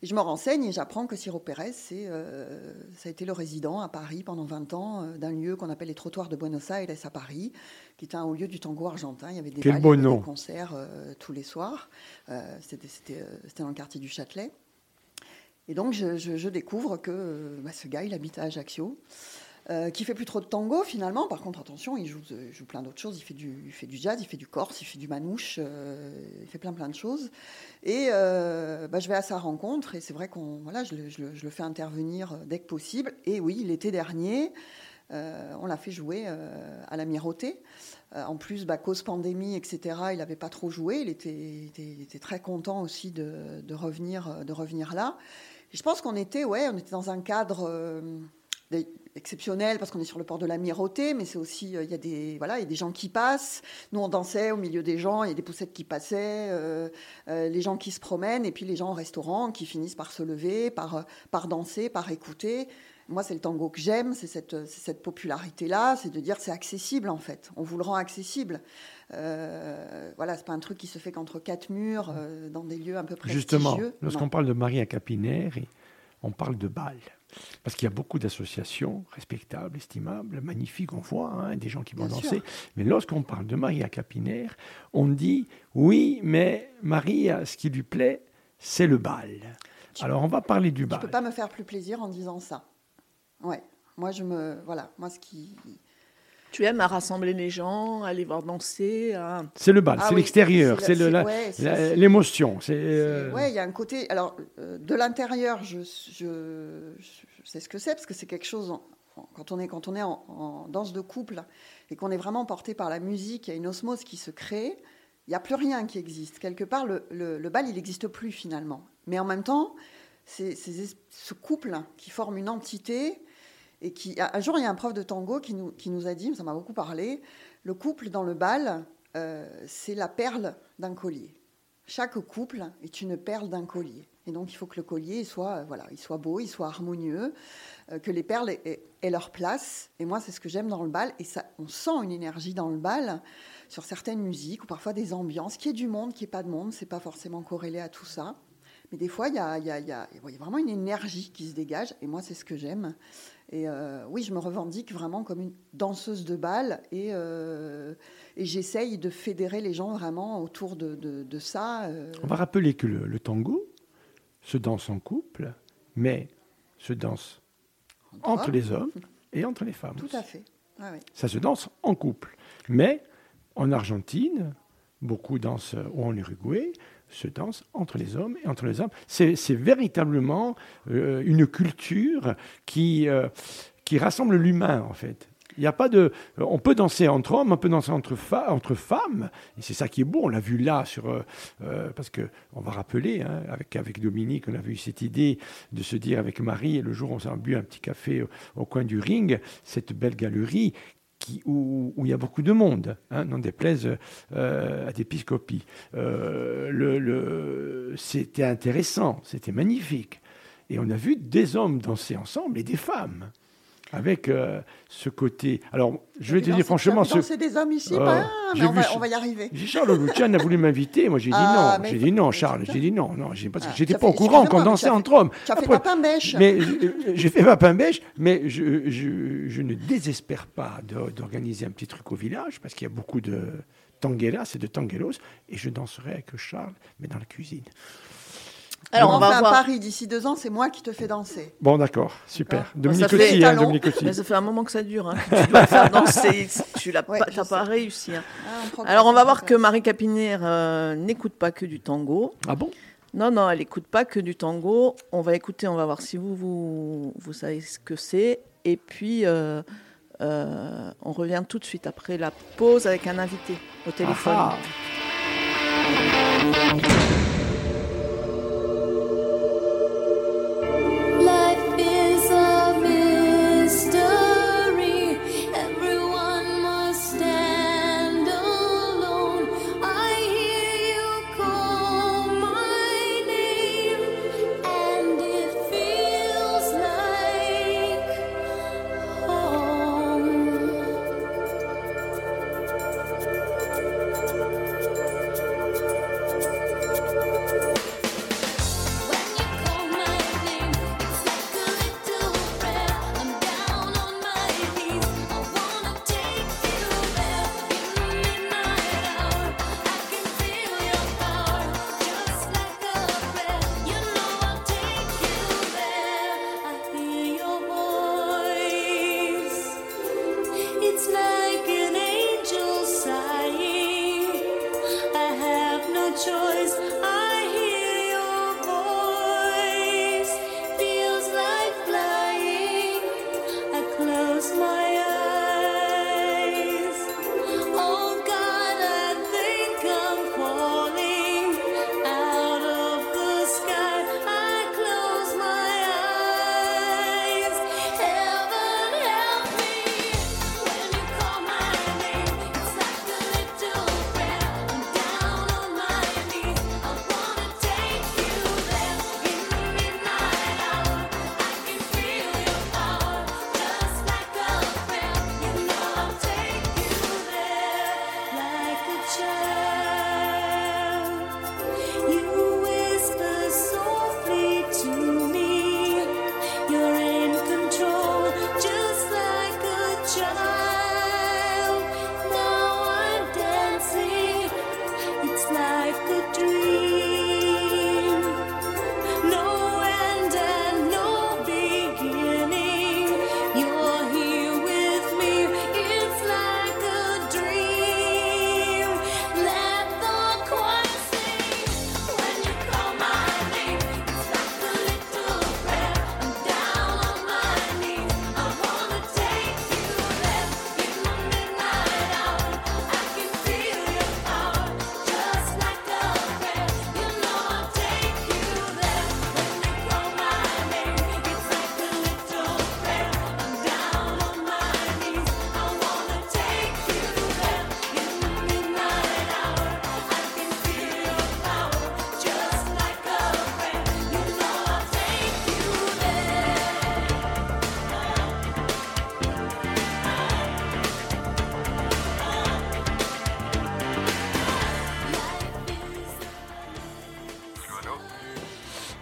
Et je me renseigne et j'apprends que Ciro Pérez, c'est, euh, ça a été le résident à Paris pendant 20 ans euh, d'un lieu qu'on appelle les trottoirs de Buenos Aires à Paris, qui était un haut lieu du tango argentin. Il y avait des, il y avait nom. des concerts euh, tous les soirs. C'était, c'était, c'était dans le quartier du Châtelet. Et donc, je, je- je découvre que bah, ce gars, il habite à Ajaccio, euh, qui fait plus trop de tango finalement. Par contre, attention, il joue, joue plein d'autres choses. Il fait, du, jazz, il fait du corse, il fait du manouche, euh, il fait plein plein de choses. Et euh, bah, je vais à sa rencontre et c'est vrai qu'on voilà, je, le- fais intervenir euh, dès que possible. Et oui, l'été dernier, euh, on l'a fait jouer euh, à la Mirotée. Euh, en plus, bah, cause pandémie, etc., il n'avait pas trop joué. Il était, très content aussi de, revenir, euh, de revenir là. Et je pense qu'on était, ouais, on était dans un cadre euh, exceptionnel parce qu'on est sur le port de la Mirotée, mais c'est aussi, euh, il y a des, voilà, il y a des gens qui passent. Nous, on dansait au milieu des gens, il y a des poussettes qui passaient, euh, euh, les gens qui se promènent, et puis les gens au restaurant qui finissent par se lever, par, par danser, par écouter. Moi, c'est le tango que j'aime, c'est cette, c'est cette popularité-là, c'est de dire c'est accessible en fait. On vous le rend accessible. Euh, voilà, c'est pas un truc qui se fait qu'entre quatre murs, euh, dans des lieux un peu prestigieux. Justement, lorsqu'on parle de Maria Capinaire, on parle de bal. Parce qu'il y a beaucoup d'associations respectables, estimables, magnifiques, on voit, hein, des gens qui vont Bien danser. sûr. Mais lorsqu'on parle de Maria Capinaire, on dit oui, mais Maria, ce qui lui plaît, c'est le bal. Alors on va parler du Tu bal. peux pas me faire plus plaisir en disant ça. Ouais. Moi, je me. Voilà. Moi, ce qui. Tu aimes à rassembler les gens, à les voir danser. à- C'est le bal, Ah c'est oui, l'extérieur, c'est le- ouais, l'émotion. Euh, Ouais, il y a un côté. Alors, euh, de l'intérieur, je, je, je sais ce que c'est, parce que c'est quelque chose. en- en- quand on est, quand on est en, en danse de couple et qu'on est vraiment porté par la musique, il y a une osmose qui se crée. Il n'y a plus rien qui existe. Quelque part, le, le- le bal, il n'existe plus finalement. Mais en même temps, c'est c'est es- ce couple qui forme une entité. Et qui, un jour, il y a un prof de tango qui nous, qui nous a dit, ça m'a beaucoup parlé, le couple dans le bal, euh, c'est la perle d'un collier. Chaque couple est une perle d'un collier. Et donc, il faut que le collier soit, euh, voilà, il soit beau, il soit harmonieux, euh, que les perles aient, aient- leur place. Et moi, c'est ce que j'aime dans le bal. Et ça, on sent une énergie dans le bal sur certaines musiques ou parfois des ambiances, qui est du monde, qui est pas de monde. C'est pas forcément corrélé à tout ça. Mais des fois, il y a, il y a- il y a- il y a vraiment une énergie qui se dégage. Et moi, c'est ce que j'aime. Et euh, oui, je me revendique vraiment comme une danseuse de bal. Et, euh, et j'essaye de fédérer les gens vraiment autour de, de- de ça. euh. On va rappeler que le, le tango se danse en couple, mais se danse entre les hommes et entre les femmes. Tout aussi. à fait. Ça se danse en couple. Mais en Argentine, beaucoup dansent, ou en Uruguay, se danse entre les hommes et entre les hommes. C'est véritablement euh, une culture qui, euh, qui rassemble l'humain, en fait. Il y a pas de, on peut danser entre hommes, on peut danser entre, femmes, et c'est ça qui est beau. On l'a vu là sur, euh, euh, parce que on va rappeler, hein, avec avec Dominique, on avait eu cette idée de se dire avec Marie, le jour où on s'est bu un petit café au coin du ring, cette belle galerie. Où, il y a beaucoup de monde, hein, n'en déplaise euh, à d'épiscopie. Euh, c'était intéressant, c'était magnifique. Et on a vu des hommes danser ensemble et des femmes, avec euh, ce côté. Alors, je vais te dire franchement, ce, C'est des hommes ici, pas, j'ai mais on va, ce- on va y arriver. Charles Lucian a voulu m'inviter, moi j'ai dit Ah, non. J'ai dit non, Charles. J'ai dit non, non, que Ah, j'étais pas au courant qu'on dansait entre hommes. Tu as fait Après- bêche. mais je- j'ai fait papin bêche, mais je, je, je ne désespère pas d'organiser un petit truc au village, parce qu'il y a beaucoup de tanguelas et de tanguelos, et je danserai avec Charles, mais dans la cuisine. Alors, on va un voir. pari d'ici deux ans, c'est moi qui te fais danser. Bon, d'accord, super. Dominique Ça fait- aussi, hein, talons. Dominique aussi. Mais ça fait un moment que ça dure. Hein, que tu dois faire danser. Tu l'as Ouais, pas, t'as réussi. hein. Ah, on Alors, on va voir que. Marie Capinière euh, n'écoute pas que du tango. Ah bon? Non, non, elle écoute pas que du tango. On va écouter, on va voir si vous, vous, vous savez ce que c'est. Et puis, euh, euh, on revient tout de suite après la pause avec un invité au téléphone. Ah,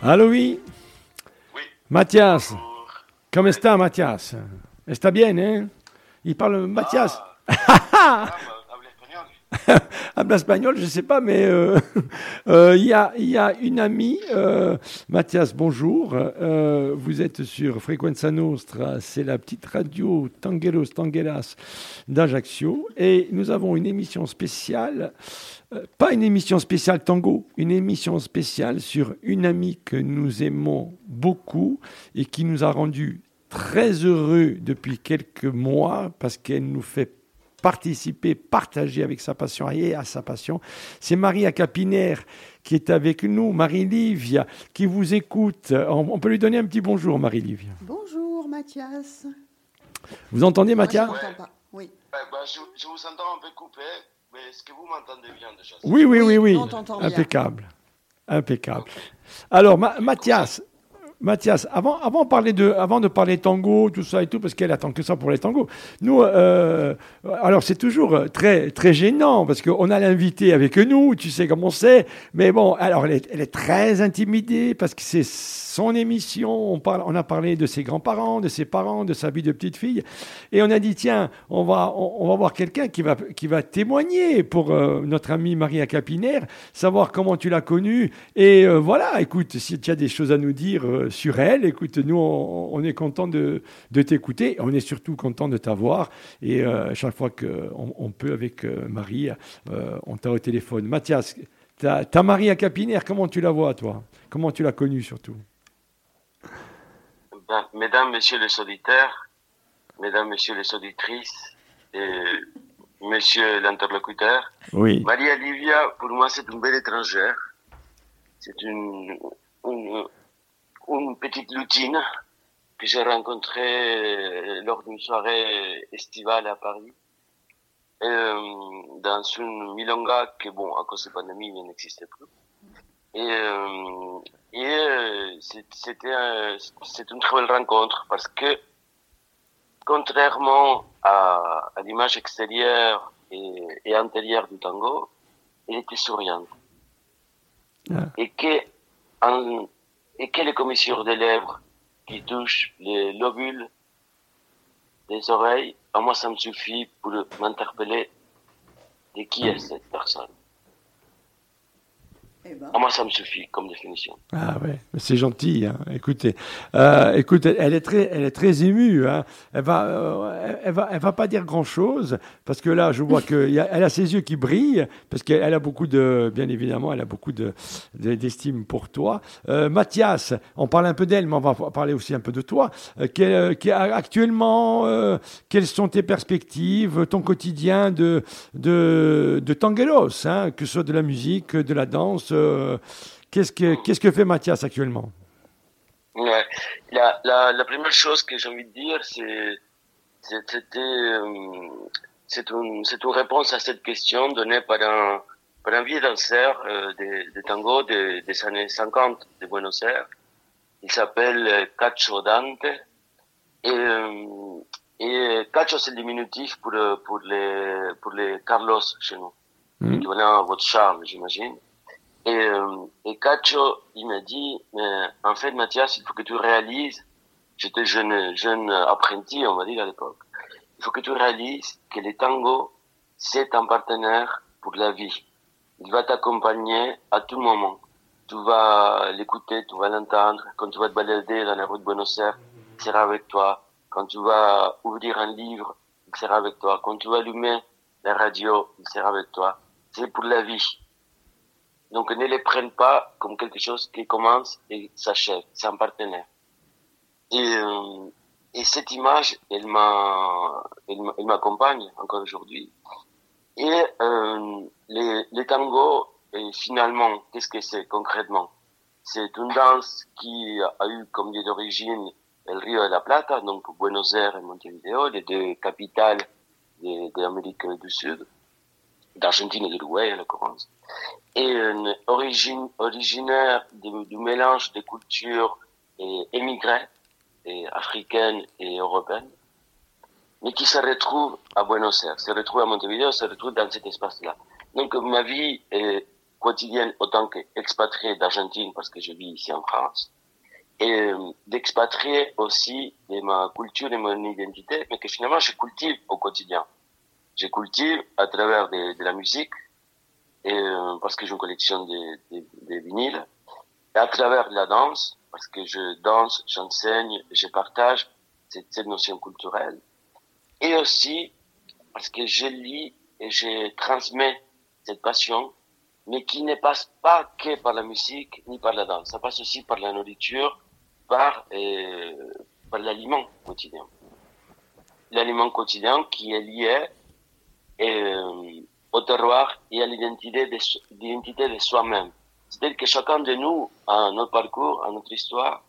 Allô, oui Oui. Mathias, Bonjour. comment está, Mathias? Está bien, hein? Il parle Mathias. Ah, Habla espagnol, je ne sais pas, mais euh, euh, il y, a, une amie, euh, Mathias, bonjour. Euh, vous êtes sur Frequenza Nostra, c'est la petite radio Tangelos Tangelas d'Ajaccio. Et nous avons une émission spéciale, pas une émission spéciale tango, une émission spéciale sur une amie que nous aimons beaucoup et qui nous a rendu très heureux depuis quelques mois parce qu'elle nous fait participer, partager avec sa passion et à sa passion. C'est Maria Capinaire qui est avec nous, Marie-Livia, qui vous écoute. On, peut lui donner un petit bonjour, Marie-Livia. Bonjour Mathias. Vous entendez, Moi, je Mathia m'entends pas. Oui. Eh ben, je, je vous entends un peu coupé, mais est-ce que vous m'entendez bien déjà? Oui, oui, oui, oui. on t'entend bien. Impeccable. Impeccable. Alors, Ma- Mathias, Mathias, avant, avant, de parler de, avant de parler tango, tout ça et tout, parce qu'elle attend que ça pour les tangos, nous, euh, alors c'est toujours très, très gênant, parce qu'on a l'invité avec nous, tu sais comment c'est, mais bon, alors elle est, très intimidée, parce que c'est son émission, on, parle, on a parlé de ses grands-parents, de ses parents, de sa vie de petite fille, et on a dit, tiens, on va, on, on va voir quelqu'un qui va, qui va témoigner pour euh, notre amie Maria Capinaire, savoir comment tu l'as connue, et euh, voilà, écoute, si tu as des choses à nous dire euh, sur elle, écoute, nous, on, on est content de, de t'écouter, on est surtout content de t'avoir, et euh, chaque fois qu'on on peut avec euh, Marie, on t'a au téléphone. Mathias, ta, ta Maria Capinaire, comment tu la vois, toi? Comment tu l'as connue, surtout? Ben, mesdames, messieurs les auditeurs, mesdames, messieurs les auditrices, et monsieur l'interlocuteur, Oui. Maria Livia, pour moi, c'est une belle étrangère. C'est une, une, une petite lutine que j'ai rencontrée lors d'une soirée estivale à Paris. Euh, dans une milonga que, bon, à cause de la pandémie, il n'existait plus. Et, euh, et euh, c'était c'est une très belle rencontre parce que, contrairement à, à l'image extérieure et, et antérieure du tango, elle était souriante. Ah. Et que, en, et que les commissures des lèvres qui touchent les lobules des oreilles, à moi ça me suffit pour m'interpeller de qui est cette personne. Eh ben, À moi ça me suffit comme définition. Ah ouais, c'est gentil. Hein. Écoutez, euh, écoute, elle est très, elle est très émue. Hein. Elle va, euh, elle va, elle va pas dire grand chose parce que là, je vois que y a- elle a ses yeux qui brillent parce qu'elle elle a beaucoup de, bien évidemment, elle a beaucoup de de- d'estime pour toi. Euh, Mathias, on parle un peu d'elle, mais on va parler aussi un peu de toi. Euh, quel- euh, quel- actuellement, euh, quelles sont tes perspectives, ton quotidien de de, de tangelos, hein, que ce soit de la musique, de la danse. Euh, Qu'est-ce que, qu'est-ce que fait Mathias actuellement? Ouais. La, la, la première chose que j'ai envie de dire, c'est, c'était, euh, c'est une, c'est une réponse à cette question donnée par un, par un vieux danseur euh, de, de tango de- des années 50 de Buenos Aires. Il s'appelle Cacho Dante. Et, et Cacho, c'est le diminutif pour, pour les, pour les Carlos chez nous. Mhm. Équivalent à votre Charles, j'imagine. Et, euh, et Cacho, il m'a dit, mais en fait, Mathias, il faut que tu réalises, j'étais jeune, jeune apprenti, on va dire à l'époque, il faut que tu réalises que le tango, c'est un partenaire pour la vie. Il va t'accompagner à tout moment. Tu vas l'écouter, tu vas l'entendre. Quand tu vas te balader dans la rue de Buenos Aires, il sera avec toi. Quand tu vas ouvrir un livre, il sera avec toi. Quand tu vas allumer la radio, il sera avec toi. C'est pour la vie. Donc ne les prennent pas comme quelque chose qui commence et s'achève. C'est un partenaire. Et, euh, et cette image, elle m'a, elle m'a- elle m'accompagne encore aujourd'hui. Et euh, les, les tangos, et finalement, qu'est-ce que c'est concrètement? C'est une danse qui a eu comme lieu d'origine el Rio de la Plata, donc Buenos Aires et Montevideo, les deux capitales de, de l'Amérique du Sud, d'Argentine et d'Uruguay en l'occurrence et une origine originaire du, mélange des cultures et émigrées, africaines et européennes, mais qui se retrouve à Buenos Aires, se retrouve à Montevideo, se retrouve dans cet espace-là. Donc ma vie est quotidienne autant qu'expatrié d'Argentine, parce que je vis ici en France, et euh, d'expatrié aussi de ma culture et mon identité, mais que finalement je cultive au quotidien. Je cultive à travers de, la musique, et, euh, parce que j'ai une collection de, de, de vinyles, et à travers la danse, parce que je danse, j'enseigne, je partage cette, cette notion culturelle, et aussi parce que je lis et je transmets cette passion, mais qui ne passe pas que par la musique ni par la danse, ça passe aussi par la nourriture, par, euh, par l'aliment quotidien. L'aliment quotidien qui est lié euh, au terroir et à l'identité de, de soi-même. C'est-à-dire que chacun de nous a notre parcours, a notre histoire.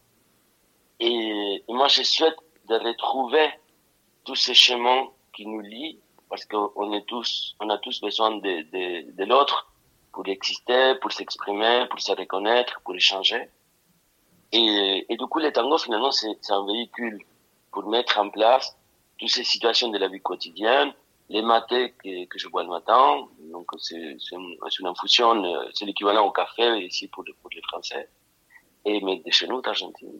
Et, moi, je souhaite de retrouver tous ces chemins qui nous lient, parce qu'on est tous, on a tous besoin de, de, de l'autre pour exister, pour s'exprimer, pour se reconnaître, pour échanger. Et, et du coup, le tango, finalement, c'est un véhicule pour mettre en place toutes ces situations de la vie quotidienne, les matés que, que je bois le matin, donc c'est une, infusion, euh, c'est l'équivalent au café ici pour, pour les Français, et mais de chez nous d'Argentine.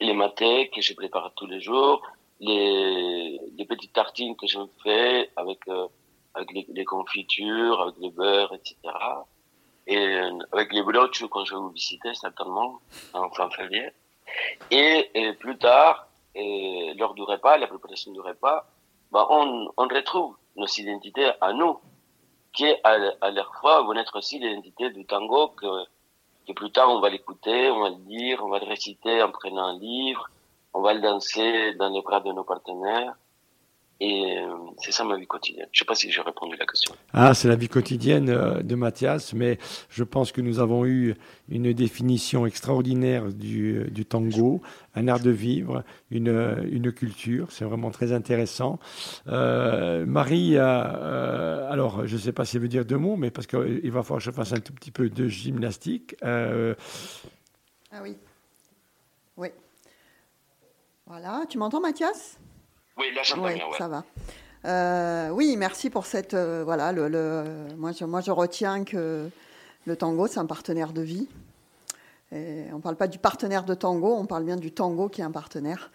Les matés que je prépare tous les jours, les, les petites tartines que je fais avec, euh, avec les, les, confitures, avec le beurre, etc. Et euh, avec les broches quand je vais vous visiter, certainement, en fin février. Et, et plus tard, et lors du repas, la préparation du repas, bah, on, on retrouve nos identités à nous, qui à, à la fois vont être aussi l'identité du tango que, que plus tard on va l'écouter, on va le lire, on va le réciter en prenant un livre, on va le danser dans les bras de nos partenaires. Et euh, c'est ça ma vie quotidienne. Je ne sais pas si j'ai répondu à la question. Ah, c'est la vie quotidienne euh, de Mathias, mais je pense que nous avons eu une définition extraordinaire du, du tango, un art de vivre, une, une culture. C'est vraiment très intéressant. Euh, Marie, euh, alors je ne sais pas si elle veut dire deux mots, mais parce qu'il va falloir que je fasse un tout petit peu de gymnastique. ah oui. Oui. Voilà. Tu m'entends, Mathias? Oui, là j'entends ouais, bien. Ouais. Ça va. Euh, oui, merci pour cette. Euh, voilà, le, le, moi, je, moi, je retiens que le tango, c'est un partenaire de vie. Et on ne parle pas du partenaire de tango, on parle bien du tango qui est un partenaire.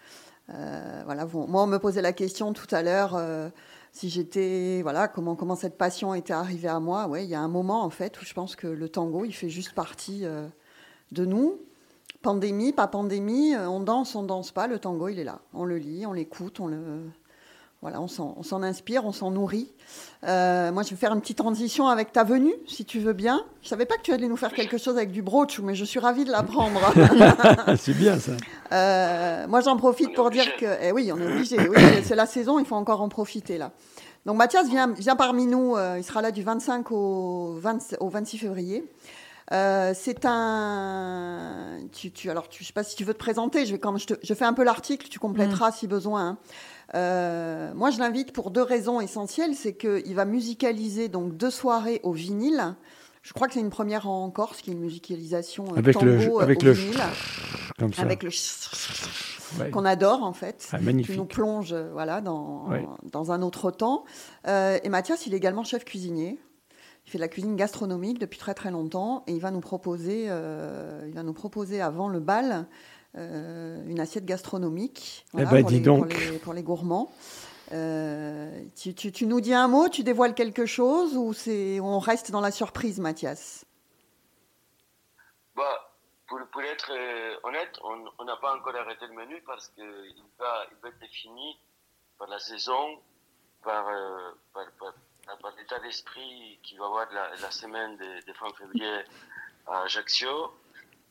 Euh, voilà, bon, moi, on me posait la question tout à l'heure si j'étais. Voilà, comment, comment cette passion était arrivée à moi. Oui, il y a un moment, en fait, où je pense que le tango, il fait juste partie de nous. Pandémie, pas pandémie, on danse, on danse pas, le tango il est là. On le lit, on l'écoute, on le, voilà, on s'en inspire, on s'en nourrit. Euh, moi, je vais faire une petite transition avec ta venue, si tu veux bien. Je savais pas que tu allais nous faire quelque chose avec du brooch, mais je suis ravie de l'apprendre. c'est bien ça. Euh, moi, j'en profite pour dire que, eh oui, on est obligé. Oui, c'est la saison, il faut encore en profiter là. Donc Mathias vient, vient parmi nous. Euh, il sera là du 25 au, 20, au 26 février. Euh, c'est un. Tu, tu, alors, tu, je ne sais pas si tu veux te présenter. Je, vais, quand je, te, je fais un peu l'article, tu compléteras mmh. si besoin. Hein. Euh, moi, je l'invite pour deux raisons essentielles. C'est qu'il va musicaliser donc deux soirées au vinyle. Je crois que c'est une première en Corse, qui est une musicalisation euh, avec tango le, avec au le vinyle, comme ça. avec le ouais. qu'on adore en fait, ah, magnifique. qui nous plonge voilà dans Ouais. dans un autre temps. Et Mathias, il est également chef cuisinier. Il fait de la cuisine gastronomique depuis très très longtemps et il va nous proposer, euh, il va nous proposer avant le bal euh, une assiette gastronomique Eh ben, pour, dis les, donc. pour, les, pour les gourmands. Euh, tu, tu- tu nous dis un mot, tu dévoiles quelque chose ou c'est on reste dans la surprise, Mathias? Bah, pour, pour être euh, honnête, on n'a pas encore arrêté le menu parce qu'il va, il va être défini par la saison, par, euh, par, par, par l'état d'esprit qu'il va avoir de la, semaine de, fin février à Ajaccio.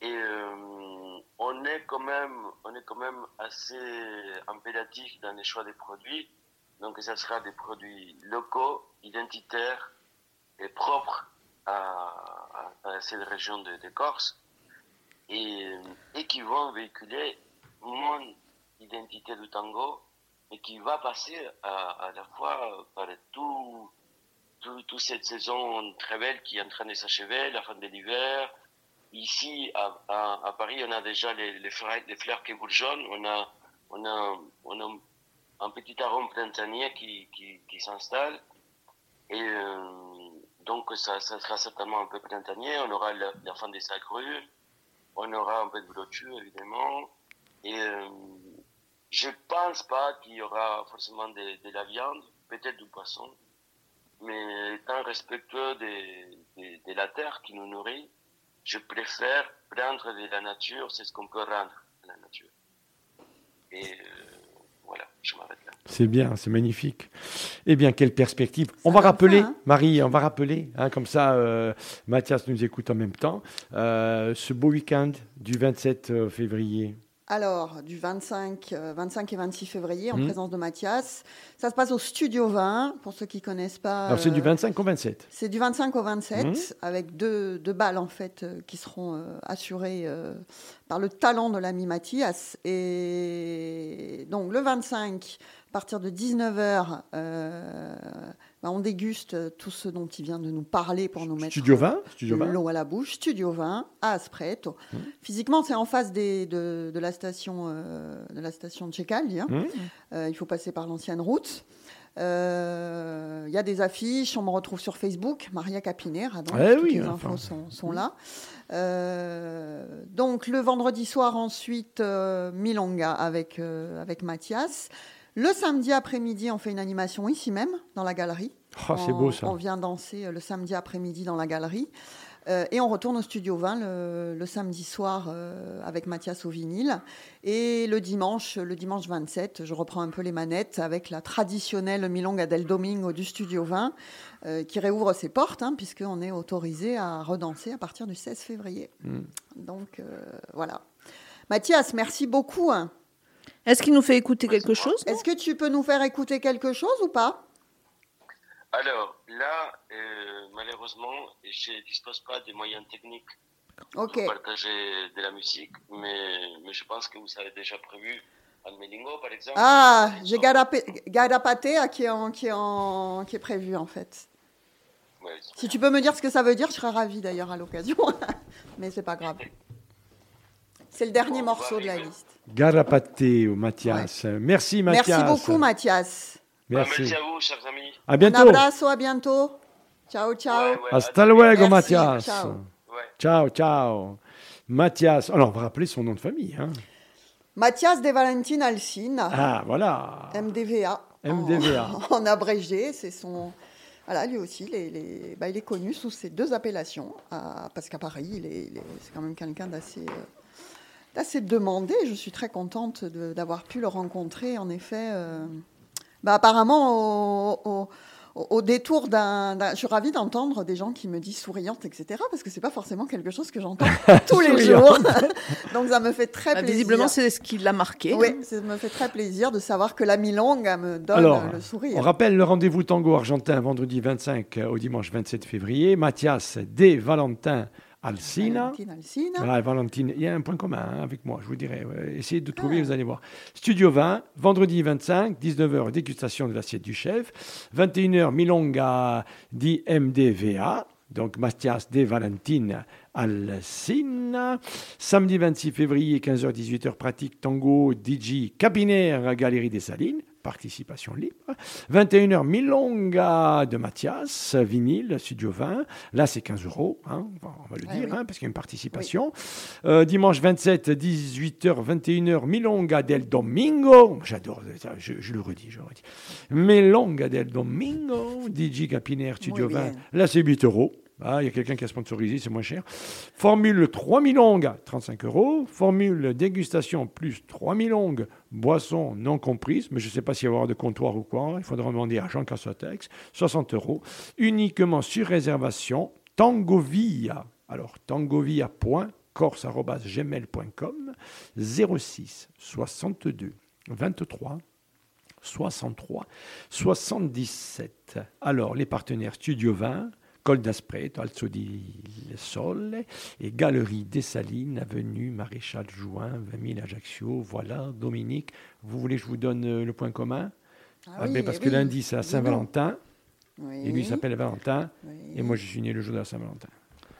Et euh, on est quand même, on est quand même assez impératif dans les choix des produits. Donc, ça sera des produits locaux, identitaires et propres à, cette région de, Corse et, et qui vont véhiculer mon identité du tango et qui va passer à la fois par tout, tout, toute cette saison très belle qui est en train de s'achever, la fin de l'hiver. Ici, à, Paris, on a déjà les, fleurs, qui bourgeonnent, on a, un petit arôme printanier qui, s'installe. Et euh, donc, ça, sera certainement un peu printanier. On aura la, fin des agrumes. On aura un peu de blotture, évidemment. Et euh, je pense pas qu'il y aura forcément de la viande, peut-être du poisson. Mais étant respectueux de, la terre qui nous nourrit, je préfère prendre de la nature, c'est ce qu'on peut rendre à la nature. Et euh, voilà, je m'arrête là. C'est bien, c'est magnifique. Eh bien, quelle perspective. On Ça va va rappeler, ça, hein Marie, on va rappeler, hein, comme ça, euh, Mathias nous écoute en même temps, euh, ce beau week-end du 27 février. Alors, du 25, euh, 25 et 26 février, en Mhm. présence de Mathias. Ça se passe au Studio 20, pour ceux qui ne connaissent pas. Alors, c'est du euh, 25 au 27. C'est du 25 au 27, Mhm. avec deux, deux balles en fait euh, qui seront euh, assurées euh, par le talent de l'ami Mathias. Et donc le 25, à partir de 19h, on déguste tout ce dont il vient de nous parler pour nous mettre Studio 20 Studio de 20 l'eau à la bouche. Studio 20 à Aspreto. Mhm. Physiquement, c'est en face des, de, de la station euh, de la station de hein. Euh, il faut passer par l'ancienne route. Euh, Il y a des affiches, on me retrouve sur Facebook, Maria Capinera, donc Eh toutes oui, les enfin. infos sont, sont là. Euh, donc le vendredi soir ensuite, euh, Milonga avec, euh, avec Mathias. Le samedi après-midi, on fait une animation ici même, dans la galerie. Oh, c'est beau ça. On vient danser euh, le samedi après-midi dans la galerie. Euh, et on retourne au Studio 20 le, le samedi soir euh, avec Mathias au vinyle. Et le dimanche, le dimanche 27, je reprends un peu les manettes avec la traditionnelle Milonga del Domingo du Studio 20 euh, qui réouvre ses portes, hein, puisqu'on est autorisé à redanser à partir du 16 février. Mm. Donc voilà. Mathias, merci beaucoup. hein. Est-ce qu'il nous fait écouter quelque chose Est-ce que tu peux nous faire écouter quelque chose ou pas? Alors, là, euh, malheureusement, je ne dispose pas des moyens techniques Ok. pour partager de la musique, mais, mais je pense que vous avez déjà prévu un Melingo, par exemple. Ah, j'ai Garapatea qui est, en, qui, est en, qui est prévu en fait. Ouais, Si tu peux me dire ce que ça veut dire, je serais ravie d'ailleurs à l'occasion. Mais c'est pas grave. C'est le dernier morceau de la liste. Garapateo, Mathias. Merci, Mathias. Merci beaucoup, Mathias. Merci. Merci. à vous, chers amis. À Un bientôt. abrazo, à bientôt. Ciao, ciao. Ouais, ouais, Hasta luego, Merci, Mathias. ciao. Ouais. Ciao, ciao. Mathias. Alors, on va rappeler son nom de famille. hein. Mathias de Valentin Alcine, Ah, voilà. MDVA. MDVA. En, abrégé, c'est son. Voilà, lui aussi, il est, il est- bah, il est connu sous ces deux appellations, à- parce qu'à Paris, il est, il est- c'est quand même quelqu'un d'assez, euh, d'assez demandé. Je suis très contente de- d'avoir pu le rencontrer, en effet. euh, bah, apparemment, au, au- au détour d'un, d'un- Je suis ravie d'entendre des gens qui me disent souriante, etc., parce que c'est pas forcément quelque chose que j'entends tous les jours. Donc ça me fait très Bah, plaisir. Visiblement, c'est ce qui l'a marqué. Oui, ça me fait très plaisir de savoir que la milonga me donne Alors, le on sourire. rappelle le rendez-vous tango argentin vendredi 25 au dimanche 27 février. Mathias des Valentin Alcina. Valentine Alcina. Voilà, Valentine, il y a un point commun hein, avec moi, je vous dirais. Essayez de trouver, Ah. vous allez voir. Studio 20, vendredi 25, 19h, dégustation de l'assiette du chef. 21h, Milonga di MDVA. Donc Mathias de Valentine Alcina. Samedi 26 février, 15h-18h, pratique tango DJ Cabinaire, Galerie des Salines. Participation libre. 21h, Milonga de Mathias, vinyle, Studio 20. Là, c'est 15 euros, hein, on va- le Ouais, dire, oui. hein, parce qu'il y a une participation. Euh, dimanche 27, 18h, 21h, Milonga del Domingo. J'adore ça, je, je le redis, je le redis. Milonga del Domingo, DJ Capinaire, Studio Muy 20. bien. Là, c'est 8 euros. Ah, il y a quelqu'un qui a sponsorisé, c'est moins cher. Formule 3000 longues, 35 euros. Formule dégustation plus 3000 longues, boisson non comprise. Mais je ne sais pas s'il y avoir de comptoir ou quoi. Il faudra demander à Jean Cassotex. 60 euros. Uniquement sur réservation. Tangovia. Alors, tangovia.corse.gmail.com 06 62 23 63 77. Alors, les partenaires Studio 20, Col d'Aspreto, Alzo di Sole et Galerie Dessalines, avenue Maréchal Juin, 20 000 Ajaccio. Voilà, Dominique, vous voulez que je vous donne euh, le point commun? Ah ben, oui, Parce oui. que lundi, c'est à Saint-Valentin. Oui. et lui il s'appelle Valentin, Oui. et moi je suis né le jour de la Saint-Valentin.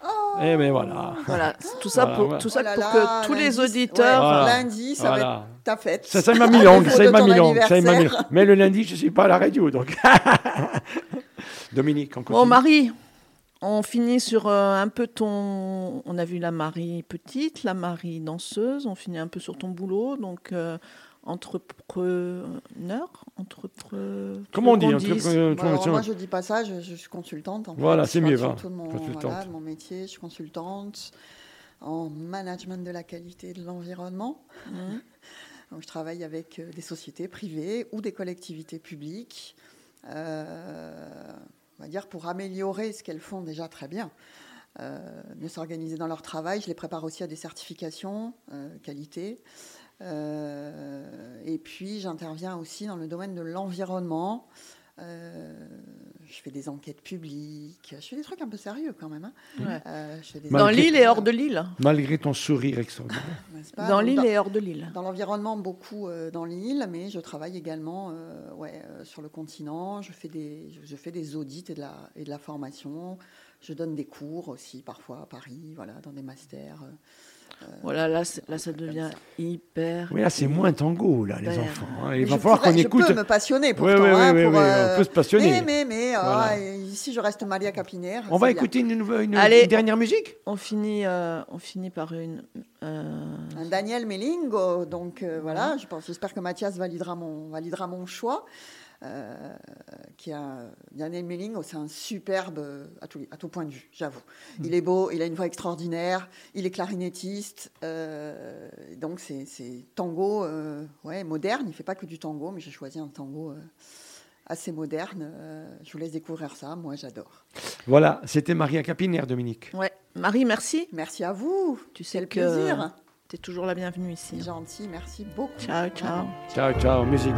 Oh Eh ben voilà. Voilà, tout ça Voilà, pour, voilà. tout ça Oh là pour là, que tous les auditeurs. ouais, Voilà. Lundi, ça va être ta fête. Ça, ça m'a mis longue, ça m'a ton mis longue, ça m'a mis anniversaire. longue. Mais le lundi, je ne suis pas à la radio, donc. Dominique, on continue. Bon, Marie, on finit sur euh, un peu ton. On a vu la Marie petite, la Marie danseuse. On finit un peu sur ton boulot, donc euh, entrepreneur, entrepreneur. Comment on dit, entrepreneur- Bon, alors, moi, je dis pas ça, je, je suis consultante. En Voilà, c'est mieux, surtout de mon, Consultante. voilà, mon métier, je suis consultante en management de la qualité et de l'environnement. Mhm. Donc, je travaille avec euh, des sociétés privées ou des collectivités publiques, euh, dire pour améliorer ce qu'elles font déjà très bien. Euh, mieux s'organiser dans leur travail. Je les prépare aussi à des certifications euh, qualité. Euh, et puis j'interviens aussi dans le domaine de l'environnement. Je fais des enquêtes publiques, je fais des trucs un peu sérieux quand même. hein. Ouais. Euh, je fais des Dans l'île et hors de l'île. Malgré ton sourire extraordinaire. pas Dans l'île et hors de l'île. Dans l'environnement, beaucoup euh, dans l'île, mais je travaille également euh, ouais, euh, sur le continent. Je fais, des, je, je fais des audits et de, la, et de la formation. Je donne des cours aussi, parfois à Paris, voilà, dans des masters. Euh. Voilà, là, là ça devient hyper. Oui, là, c'est moins tango, là, les Ben, enfants. hein. Il va je falloir qu'on je écoute. peux me passionner Oui, pourtant. oui, hein, oui, pour, oui, euh, on peut se passionner. Mais, mais, mais, ah, Voilà. et ici, je reste Maria Capinaire. On va bien. écouter une, nouvelle- une- Allez. une dernière musique? On finit, euh, on finit par une. euh, Un Daniel Melingo, donc euh, voilà, je pense, j'espère que Mathias validera mon, validera mon choix. Euh, qui a, Daniel Melingo, c'est un superbe euh, à tout, à tout point de vue, j'avoue. Il est beau, il a une voix extraordinaire, il est clarinettiste, euh, donc c'est c'est tango euh, ouais, moderne. Il fait pas que du tango, mais j'ai choisi un tango euh, assez moderne. Euh, je vous laisse découvrir ça, moi j'adore. Voilà, c'était Maria Capinaire, Dominique. Ouais. Marie, merci. Merci à vous, Tu sais quel que plaisir. Tu es toujours la bienvenue ici. C'est gentil, merci beaucoup. Ciao, ciao. Ciao, ciao, musique.